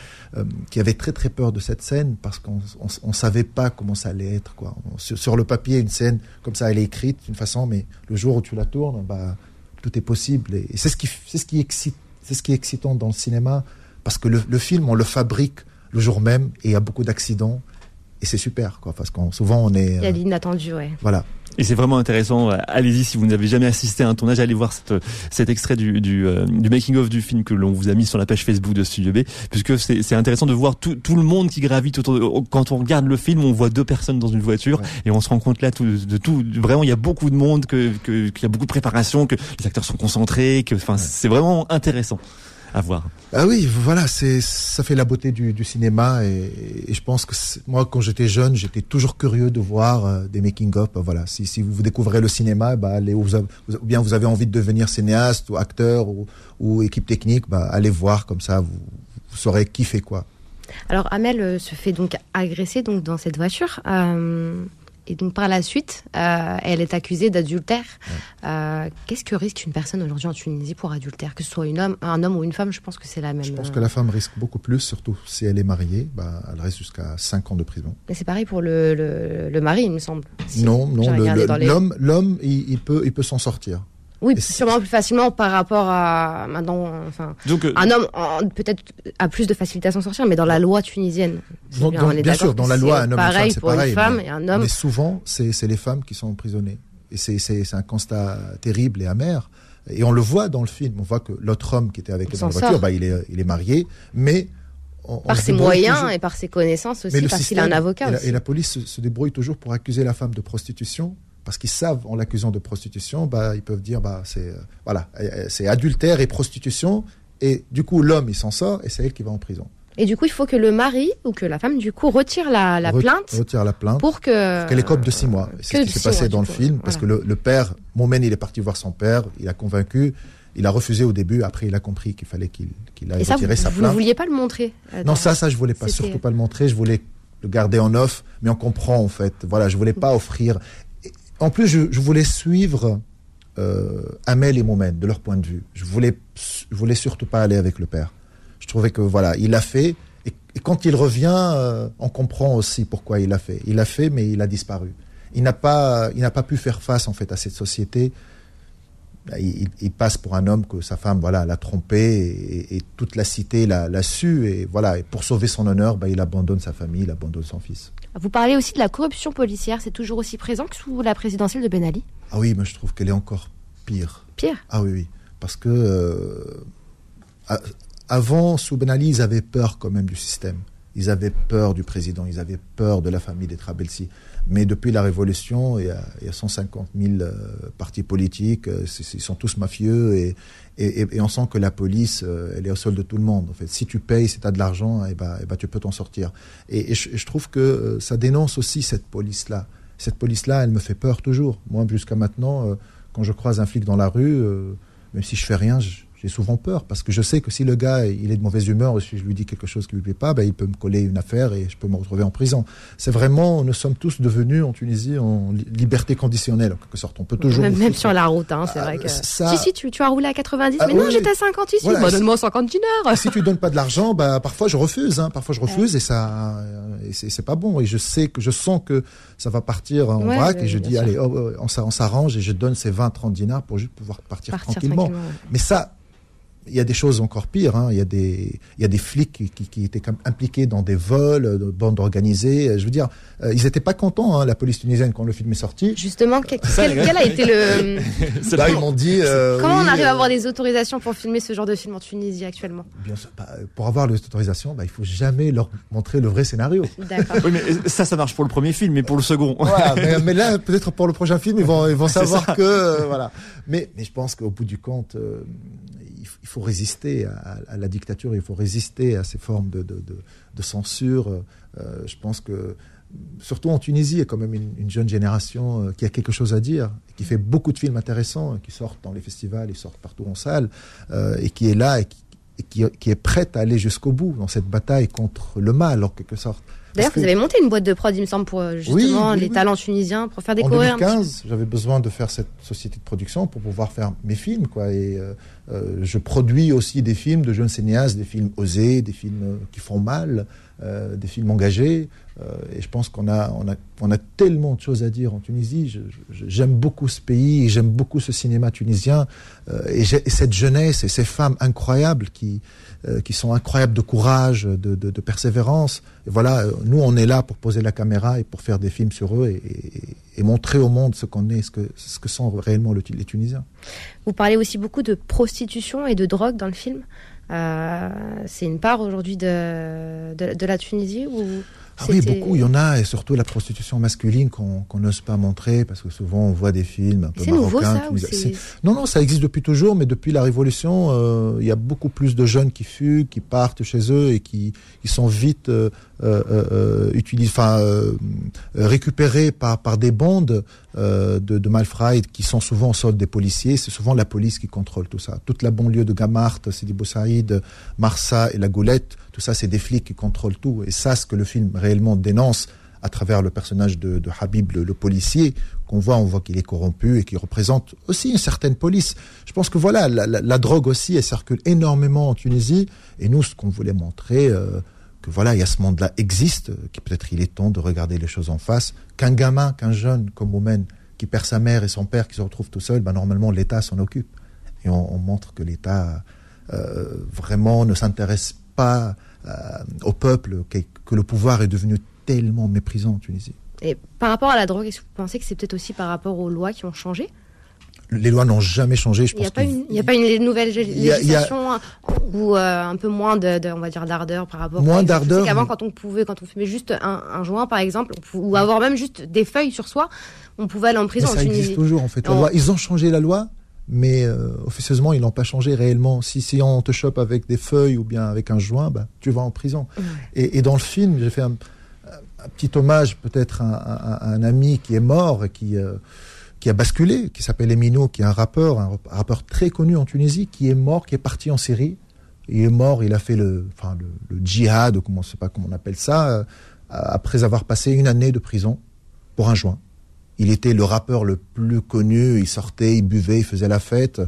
qui avait très très peur de cette scène parce qu'on on, on, savait pas comment ça allait être. Quoi. Sur, sur, le papier, une scène comme ça, elle est écrite d'une façon, mais le jour où tu la tournes, bah tout est possible. Et c'est ce qui, c'est ce qui excite, c'est ce qui est excitant dans le cinéma, parce que le, le, film, on le fabrique le jour même, et il y a beaucoup d'accidents, et c'est super, quoi, parce qu'on souvent on est. Il y a l'inattendu, ouais. Voilà. Et c'est vraiment intéressant. Allez-y si vous n'avez jamais assisté à un tournage, allez voir cette, cet extrait du, du, euh, du making-of du film que l'on vous a mis sur la page Facebook de Studio B, puisque c'est intéressant de voir tout, tout, le monde qui gravite autour. De, quand on regarde le film, on voit deux personnes dans une voiture ouais. et on se rend compte là tout, de tout. Vraiment, il y a beaucoup de monde, que qu'il que y a beaucoup de préparation, que les acteurs sont concentrés, que enfin ouais. c'est vraiment intéressant à voir. Ah oui, voilà, c'est ça fait la beauté du, du cinéma et, et, je pense que moi quand j'étais jeune, j'étais toujours curieux de voir euh, des making of. Voilà, si, si vous découvrez le cinéma, bah allez ou, ou bien vous avez envie de devenir cinéaste ou acteur ou, ou équipe technique, bah allez voir comme ça, vous, vous saurez qui fait quoi. Alors Amel euh, se fait donc agresser donc dans cette voiture. Euh, et donc par la suite, euh, elle est accusée d'adultère. Ouais. Euh, Qu'est-ce que risque une personne aujourd'hui en Tunisie pour adultère Que ce soit une homme, un homme ou une femme, je pense que c'est la même. Je pense que la femme risque beaucoup plus, surtout si elle est mariée. Bah, elle reste jusqu'à 5 ans de prison. Mais c'est pareil pour le, le, le, mari, il me semble. Si non, non, l'homme, les... l'homme, il, il, peut, il peut s'en sortir. Oui, sûrement plus facilement par rapport à maintenant. Enfin, donc, euh, un homme peut-être a plus de facilité à s'en sortir, mais dans la loi tunisienne. Donc, bien, donc, bien sûr, dans la loi, un homme pareil une pour pareil, une femme mais, et un homme. Mais souvent, c'est les femmes qui sont emprisonnées, et c'est un constat terrible et amer. Et on le voit dans le film. On voit que l'autre homme qui était avec elle dans la voiture, bah, il est, il est marié, mais on, par on ses moyens toujours. et par ses connaissances aussi, parce qu'il a un avocat. Et la, et la police se, se, débrouille toujours pour accuser la femme de prostitution parce qu'ils savent en l'accusant de prostitution, bah, ils peuvent dire bah c'est euh, voilà, c'est adultère et prostitution et du coup l'homme il s'en sort et c'est elle qui va en prison. Et du coup, il faut que le mari ou que la femme, du coup, retire la, la plainte. Retire la plainte. Pour que. Qu'elle écope de six mois. C'est ce qui s'est passé dans le coup. film. Parce que le, le, père, Momen, il est parti voir son père. Il a convaincu. Il a refusé au début. Après, il a compris qu'il fallait qu'il qu aille ça, retirer vous, sa vous plainte. ne vouliez pas le montrer euh, Non, ça, ça, je voulais pas, surtout pas le montrer. Je voulais le garder en off. Mais on comprend, en fait. Voilà, je voulais pas offrir en plus, je, voulais suivre euh, Amel et Momen de leur point de vue. Je voulais, je voulais surtout pas aller avec le père. Je trouvais que voilà, il l'a fait. Et, et, quand il revient, euh, on comprend aussi pourquoi il l'a fait. Il l'a fait, mais il a disparu. Il n'a pas, il n'a pas pu faire face en fait à cette société. Il, il, passe pour un homme que sa femme voilà l'a trompé et, et, toute la cité l'a su et voilà. Et pour sauver son honneur bah, il abandonne sa famille il abandonne son fils. Vous parlez aussi de la corruption policière. C'est toujours aussi présent que sous la présidentielle de Ben Ali? Ah oui mais je trouve qu'elle est encore pire. Pire? Ah oui oui. Parce que euh, avant, sous Ben Ali, ils avaient peur quand même du système. Ils avaient peur du président, ils avaient peur de la famille des Trabelsi. Mais depuis la Révolution, il y a, il y a 150 000 euh, partis politiques, euh, ils sont tous mafieux et, on sent que la police, euh, elle est au sol de tout le monde. En fait, si tu payes, si tu as de l'argent, et eh ben, eh ben, tu peux t'en sortir. Et, je, je, trouve que ça dénonce aussi cette police-là. Cette police-là, elle me fait peur toujours. Moi, jusqu'à maintenant, quand je croise un flic dans la rue, même si je fais rien, je, j'ai souvent peur parce que je sais que si le gars il est de mauvaise humeur ou si je lui dis quelque chose qui lui plaît pas, ben, il peut me coller une affaire et je peux me retrouver en prison. C'est vraiment, nous sommes tous devenus en Tunisie en liberté conditionnelle en quelque sorte. On peut toujours même, sur la route, hein, c'est ah, vrai que si si tu, tu as roulé à 90, ah, mais non j'étais à 50 ici, bah, donne-moi 50 dinars. Si tu donnes pas de l'argent, bah parfois je refuse, hein, parfois je refuse et ça, et c'est pas bon et je sais que je sens que ça va partir en vrac et je dis allez oh, oh, on s'arrange et je donne ces 20-30 dinars pour juste pouvoir partir, tranquillement. Mais ça il y a des choses encore pires. Hein. Il, y a des, il y a des flics qui, qui, étaient comme impliqués dans des vols, de bandes organisées. Je veux dire, euh, ils n'étaient pas contents, hein, la police tunisienne, quand le film est sorti. Justement, quel, a été le... Là, [laughs] ils m'ont dit... Euh, Comment on arrive à euh, avoir des autorisations pour filmer ce genre de film en Tunisie actuellement Bien sûr, bah, pour avoir les autorisations, bah, il faut jamais leur montrer le vrai scénario. D'accord. oui, mais ça, ça marche pour le premier film, mais pour le second... Voilà, [laughs] mais, là, peut-être pour le prochain film, ils vont, ils vont savoir que... voilà. Mais, mais je pense qu'au bout du compte il faut résister à, la dictature, il faut résister à ces formes de, censure. Euh, je pense que, surtout en Tunisie, il y a quand même une, jeune génération euh, qui a quelque chose à dire, qui fait beaucoup de films intéressants, qui sortent dans les festivals, ils sortent partout en salle, euh, et qui est là et qui, qui, est prête à aller jusqu'au bout dans cette bataille contre le mal, en quelque sorte. D'ailleurs, vous avez monté une boîte de prod, il me semble, pour justement les talents tunisiens, pour faire découvrir. En 2015, j'avais besoin de faire cette société de production pour pouvoir faire mes films, quoi. Et euh, je produis aussi des films de jeunes cinéastes, des films osés, des films euh, qui font mal, euh, des films engagés. et je pense qu'on a, on a, on a tellement de choses à dire en Tunisie. J'aime beaucoup ce pays, j'aime beaucoup ce cinéma tunisien. et, cette jeunesse et ces femmes incroyables qui, qui sont incroyables de courage, de, de, persévérance. Et voilà, nous, on est là pour poser la caméra et pour faire des films sur eux et, et montrer au monde ce qu'on est, ce que, ce que sont réellement les Tunisiens. Vous parlez aussi beaucoup de prostitution et de drogue dans le film. Euh, c'est une part aujourd'hui de, de, la Tunisie ou ah oui, beaucoup, il y en a, et surtout la prostitution masculine qu'on n'ose pas montrer, parce que souvent on voit des films un peu marocains. Nouveau, ça, non, non, ça existe depuis toujours, mais depuis la Révolution, euh, il y a beaucoup plus de jeunes qui fuient, qui partent chez eux et qui, qui sont vite euh, euh, euh utilisés, enfin, récupérés par, par des bandes de, de malfrats qui sont souvent au sol des policiers. C'est souvent la police qui contrôle tout ça. Toute la banlieue de Gamart, Sidi Boussaïd, Marsa et la Goulette, tout ça, c'est des flics qui contrôlent tout. Et ça, ce que le film réellement dénonce à travers le personnage de, Habib, le, policier, qu'on voit, on voit qu'il est corrompu et qu'il représente aussi une certaine police. Je pense que voilà, la, drogue aussi, elle circule énormément en Tunisie. Et nous, ce qu'on voulait montrer, euh, que voilà, il y a ce monde-là existe, qui peut-être il est temps de regarder les choses en face, qu'un gamin, qu'un jeune comme Oumen, qui perd sa mère et son père, qui se retrouve tout seul, ben normalement l'État s'en occupe. Et on, montre que l'État euh, vraiment ne s'intéresse pas euh, au peuple, que, le pouvoir est devenu tellement méprisant en Tunisie. Et par rapport à la drogue, est-ce que vous pensez que c'est peut-être aussi par rapport aux lois qui ont changé? Les lois n'ont jamais changé. Je il n'y a, pas une, a pas une nouvelle législation ou euh, un peu moins de, on va dire d'ardeur par rapport. Moins d'ardeur. Qu'avant, quand on pouvait, quand on fumait juste un, joint, par exemple, ou avoir même juste des feuilles sur soi, on pouvait aller en prison. ça existe toujours en fait. ils ont changé la loi, mais euh, officieusement, ils n'ont pas changé réellement. Si, si on te chope avec des feuilles ou bien avec un joint, bah, tu vas en prison. Et, et, dans le film, j'ai fait un, petit hommage peut-être à, un ami qui est mort et qui, euh, qui a basculé, qui s'appelle Emino, qui est un rappeur, un rappeur très connu en Tunisie, qui est mort, qui est parti en Syrie. Il est mort, il a fait le, enfin, le, le djihad, ou comment, je sais pas comment on appelle ça, euh, après avoir passé une année de prison pour un joint. Il était le rappeur le plus connu. Il sortait, il buvait, il faisait la fête.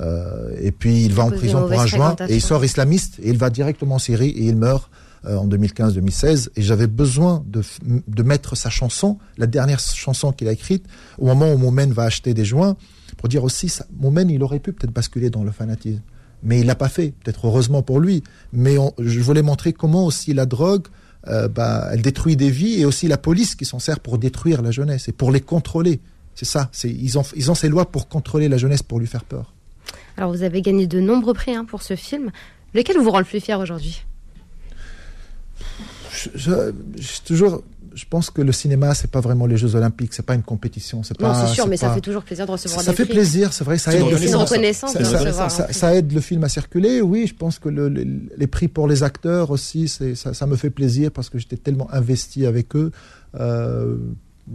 Euh, et puis il va en prison pour un joint et il sort islamiste et il va directement en Syrie et il meurt euh, en 2015-2016. Et j'avais besoin de, de mettre sa chanson, la dernière chanson qu'il a écrite, au moment où Momen va acheter des joints, pour dire aussi, ça, Momen, il aurait pu peut-être basculer dans le fanatisme. Mais il l'a pas fait, peut-être heureusement pour lui. Mais je voulais montrer comment aussi la drogue euh, bah, elle détruit des vies et aussi la police qui s'en sert pour détruire la jeunesse et pour les contrôler. C'est ça. Ils ont, ils ont ces lois pour contrôler la jeunesse, pour lui faire peur. Alors vous avez gagné de nombreux prix hein, pour ce film. Lequel vous rend le plus fier aujourd'hui? Je, toujours, je pense que le cinéma, c'est pas vraiment les Jeux Olympiques, c'est pas une compétition. C'est non, c'est sûr, mais ça fait toujours plaisir de recevoir ça, des fait plaisir, c'est vrai, ça aide. C'est reconnaissance ça, ça, ça, ça, aide le film à circuler. Oui, je pense que le, les prix pour les acteurs aussi, ça, ça me fait plaisir parce que j'étais tellement investi avec eux. Euh,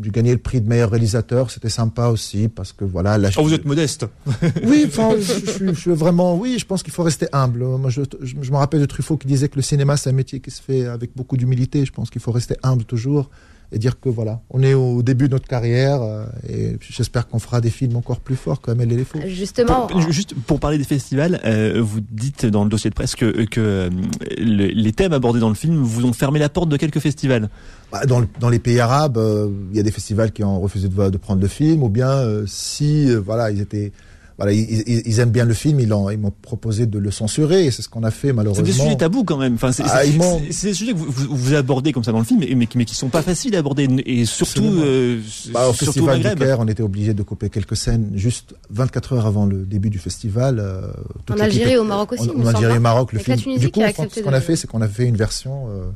j'ai gagné le prix de meilleur réalisateur, c'était sympa aussi parce que voilà. Là, oh, vous êtes modeste. [laughs] oui, enfin, je, je, vraiment, oui, je pense qu'il faut rester humble. Moi, je, je, me rappelle de Truffaut qui disait que le cinéma c'est un métier qui se fait avec beaucoup d'humilité. Je pense qu'il faut rester humble toujours et dire que voilà, on est au début de notre carrière euh, et j'espère qu'on fera des films encore plus forts comme Elle et les faux. Justement, pour, juste pour parler des festivals, euh, vous dites dans le dossier de presse que, que euh, le, les thèmes abordés dans le film vous ont fermé la porte de quelques festivals. Bah, dans, dans, les pays arabes, euh, il y a des festivals qui ont refusé de, de prendre le film, ou bien si voilà ils étaient voilà, ils, ils, aiment bien le film, ils, ont, ils m'ont proposé de le censurer, et c'est ce qu'on a fait malheureusement. C'est des sujets tabous quand même. Enfin, c'est ah, des sujets que vous, vous, vous, abordez comme ça dans le film, mais, mais, mais qui sont pas faciles à aborder, et surtout, euh, bah, au surtout festival du Caire, on était obligé de couper quelques scènes juste 24 heures avant le début du festival. Euh, en Algérie et au Maroc aussi. En, Algérie et au Maroc, le film. Du coup, ce qu'on a fait, c'est qu'on a fait une version, euh,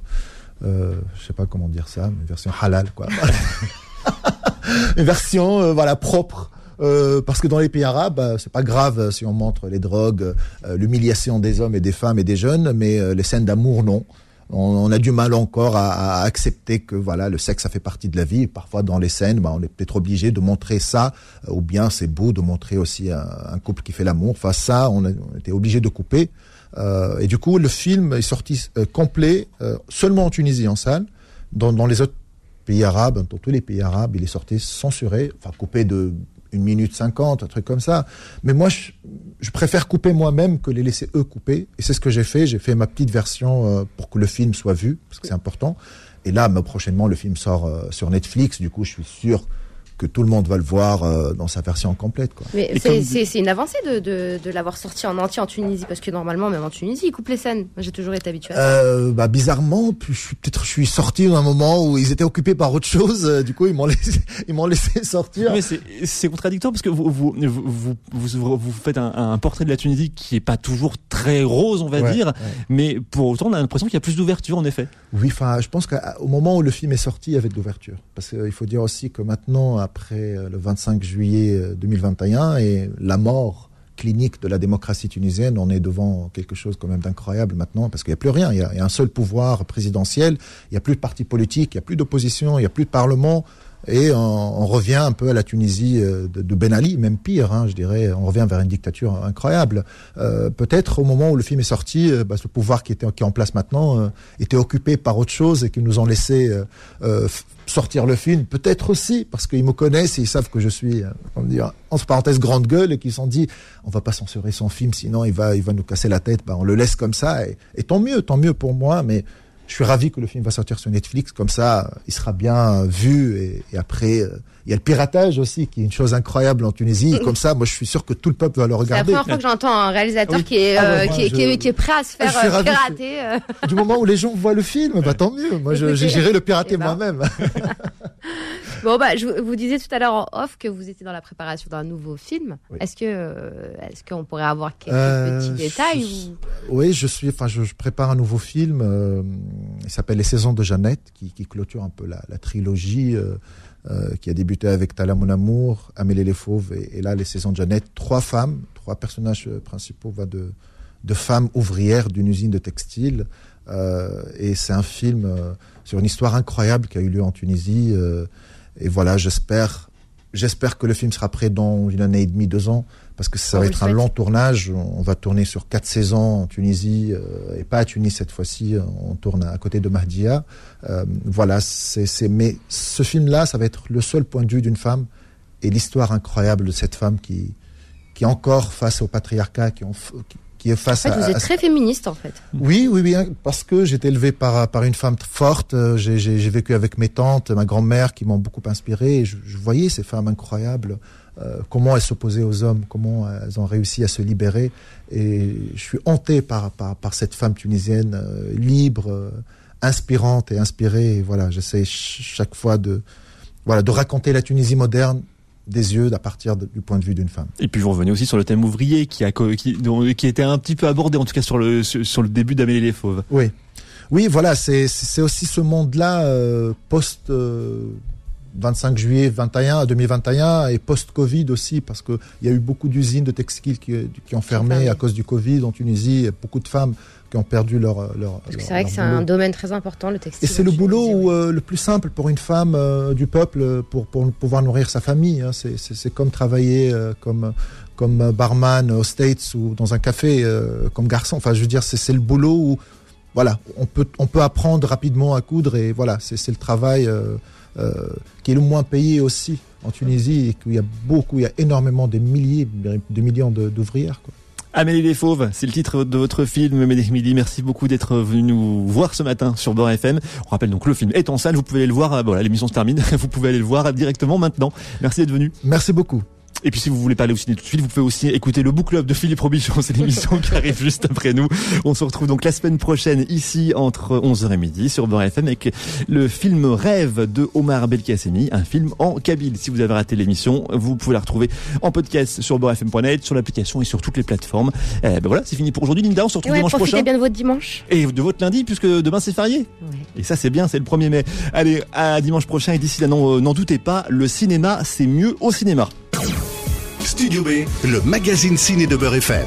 euh, je sais pas comment dire ça, une version halal, quoi. [laughs] une version, euh, voilà, propre euh, parce que dans les pays arabes, bah, c'est pas grave euh, si on montre les drogues, euh, l'humiliation des hommes et des femmes et des jeunes, mais les scènes d'amour, non. On, a du mal encore à, accepter que voilà le sexe ça fait partie de la vie. parfois dans les scènes, bah, on est peut-être obligé de montrer ça, ou bien c'est beau de montrer aussi un, couple qui fait l'amour. Enfin ça, on, était obligé de couper. Euh, et du coup, le film est sorti complet seulement en Tunisie en salle. Dans les autres pays arabes, dans tous les pays arabes, il est sorti censuré, enfin coupé de une minute cinquante, un truc comme ça. Mais moi, je, préfère couper moi-même que les laisser eux couper. Et c'est ce que j'ai fait. J'ai fait ma petite version euh, pour que le film soit vu, parce que c'est important. Et là, prochainement, le film sort euh, sur Netflix. Du coup, je suis sûr que tout le monde va le voir euh, dans sa version complète. Quoi. Mais c'est une avancée de, de, de l'avoir sorti en entier en Tunisie, parce que normalement, même en Tunisie, ils coupent les scènes. J'ai toujours été habitué à ça. Euh, bah, bizarrement, peut-être je suis sorti à un moment où ils étaient occupés par autre chose, euh, du coup ils m'ont [laughs] laissé, ils m'ont laissé sortir. Mais c'est contradictoire parce que vous, vous, vous, vous, vous faites un, un, portrait de la Tunisie qui est pas toujours très rose, on va dire, mais pour autant on a l'impression qu'il y a plus d'ouverture en effet. Oui, enfin, je pense qu'au moment où le film est sorti, il y avait de l'ouverture. Parce qu'il faut dire aussi que maintenant, après euh, le 25 juillet 2021 euh, et la mort clinique de la démocratie tunisienne, on est devant quelque chose quand même d'incroyable maintenant, parce qu'il n'y a plus rien. Il y, a, un seul pouvoir présidentiel, il n'y a plus de parti politique, il n'y a plus d'opposition, il n'y a plus de parlement. Et on, revient un peu à la Tunisie euh, de, Ben Ali, même pire, hein, je dirais. On revient vers une dictature incroyable. Euh, Peut-être au moment où le film est sorti, euh, bah, ce pouvoir qui était qui est en place maintenant euh, était occupé par autre chose et qui nous ont laissé sortir le film. Peut-être aussi parce qu'ils me connaissent et ils savent que je suis, on dire, entre parenthèses grande gueule et qu'ils se sont dit, on va pas censurer son film, sinon il va, il va nous casser la tête. Bah, on le laisse comme ça et, et tant mieux, tant mieux pour moi. Mais je suis ravi que le film va sortir sur Netflix, comme ça, il sera bien vu. Et, et après, euh, il y a le piratage aussi, qui est une chose incroyable en Tunisie. [laughs] comme ça, moi, je suis sûr que tout le peuple va le regarder. C'est la première fois que j'entends un réalisateur qui, est, ah, euh, qui, est, qui, est, qui, est, prêt à se faire euh, pirater. [laughs] Du moment où les gens voient le film, bah tant mieux. Moi, j'ai géré le pirater [laughs] ben. moi-même. bon, bah, je vous disais tout à l'heure en off que vous étiez dans la préparation d'un nouveau film. Est-ce que, est-ce qu'on pourrait avoir quelques petits détails ou... Oui, je suis, enfin, je, je, prépare un nouveau film. il s'appelle Les Saisons de Jeannette, qui, qui clôture un peu la, la trilogie. Euh, qui a débuté avec Tala Mon Amour, Amélie les Fauves et, là Les Saisons de Jeannette. Trois femmes, trois personnages euh, principaux va de, de femmes ouvrières d'une usine de textile. Euh, et c'est un film sur une histoire incroyable qui a eu lieu en Tunisie. Et voilà, j'espère, j'espère que le film sera prêt dans une année et demie, deux ans parce que ça va être un long tournage. On va tourner sur quatre saisons en Tunisie euh, et pas à Tunis cette fois-ci. On tourne à côté de Mahdia. Euh, voilà, c'est mais ce film-là, ça va être le seul point de vue d'une femme et l'histoire incroyable de cette femme qui qui est encore face au patriarcat, qui, ont, qui, est face en fait, à. Vous êtes très féministe en fait. Oui, oui, oui, hein, parce que j'ai été élevé par par une femme forte. Euh, j'ai vécu avec mes tantes, ma grand-mère, qui m'ont beaucoup inspiré. Et je, je voyais ces femmes incroyables. Euh, comment elles s'opposaient aux hommes, comment elles ont réussi à se libérer? Et je suis hanté par, par, par cette femme tunisienne euh, libre, euh, inspirante et inspirée. Et voilà, j'essaie chaque fois de, voilà, de raconter la Tunisie moderne des yeux à partir du point de vue d'une femme. Et puis vous revenez aussi sur le thème ouvrier qui a qui, qui était un petit peu abordé en tout cas sur le sur, le début d'Amélie les Fauves. Oui. Oui, voilà, c'est aussi ce monde-là post 25 juillet 21 2021 et post-Covid aussi parce que il y a eu beaucoup d'usines de textiles qui, qui ont fermé à cause du Covid en Tunisie, beaucoup de femmes qui ont perdu leur leur. c'est vrai que c'est un domaine très important le textile. Et c'est le boulot euh, le plus simple pour une femme euh, du peuple pour pour pouvoir nourrir sa famille. Hein. C'est comme travailler euh, comme comme barman aux States ou dans un café comme garçon. Enfin, je veux dire, c'est le boulot où voilà, on peut on peut apprendre rapidement à coudre et voilà, c'est le travail. Euh, qui est le moins payé aussi en Tunisie et qu'il y a beaucoup, il y a énormément de milliers, de millions d'ouvrières. Amélie les Fauves, c'est le titre de votre film. Midi, merci beaucoup d'être venu nous voir ce matin sur Beurre FM. On rappelle donc le film est en salle, vous pouvez aller le voir. Voilà, l'émission se termine. [laughs] Vous pouvez aller le voir directement maintenant. Merci d'être venu. Merci beaucoup. Et puis si vous voulez parler au ciné tout de suite, vous pouvez aussi écouter le Book Club de Philippe Robichon, c'est l'émission qui arrive juste après nous. On se retrouve donc la semaine prochaine ici entre 11h et midi sur Beurre FM avec le film Rêve de Omar Belkacemi, un film en kabyle. Si vous avez raté l'émission, vous pouvez la retrouver en podcast sur beurrefm.net, sur l'application et sur toutes les plateformes. Eh ben voilà, c'est fini pour aujourd'hui Linda, on se retrouve dimanche prochain. bien de votre dimanche. Et de votre lundi puisque demain c'est férié. Et ça c'est bien, c'est le 1er mai. Allez, à dimanche prochain et d'ici là euh, n'en doutez pas, le cinéma c'est mieux au cinéma. Studio B, le magazine ciné de Beurre FM.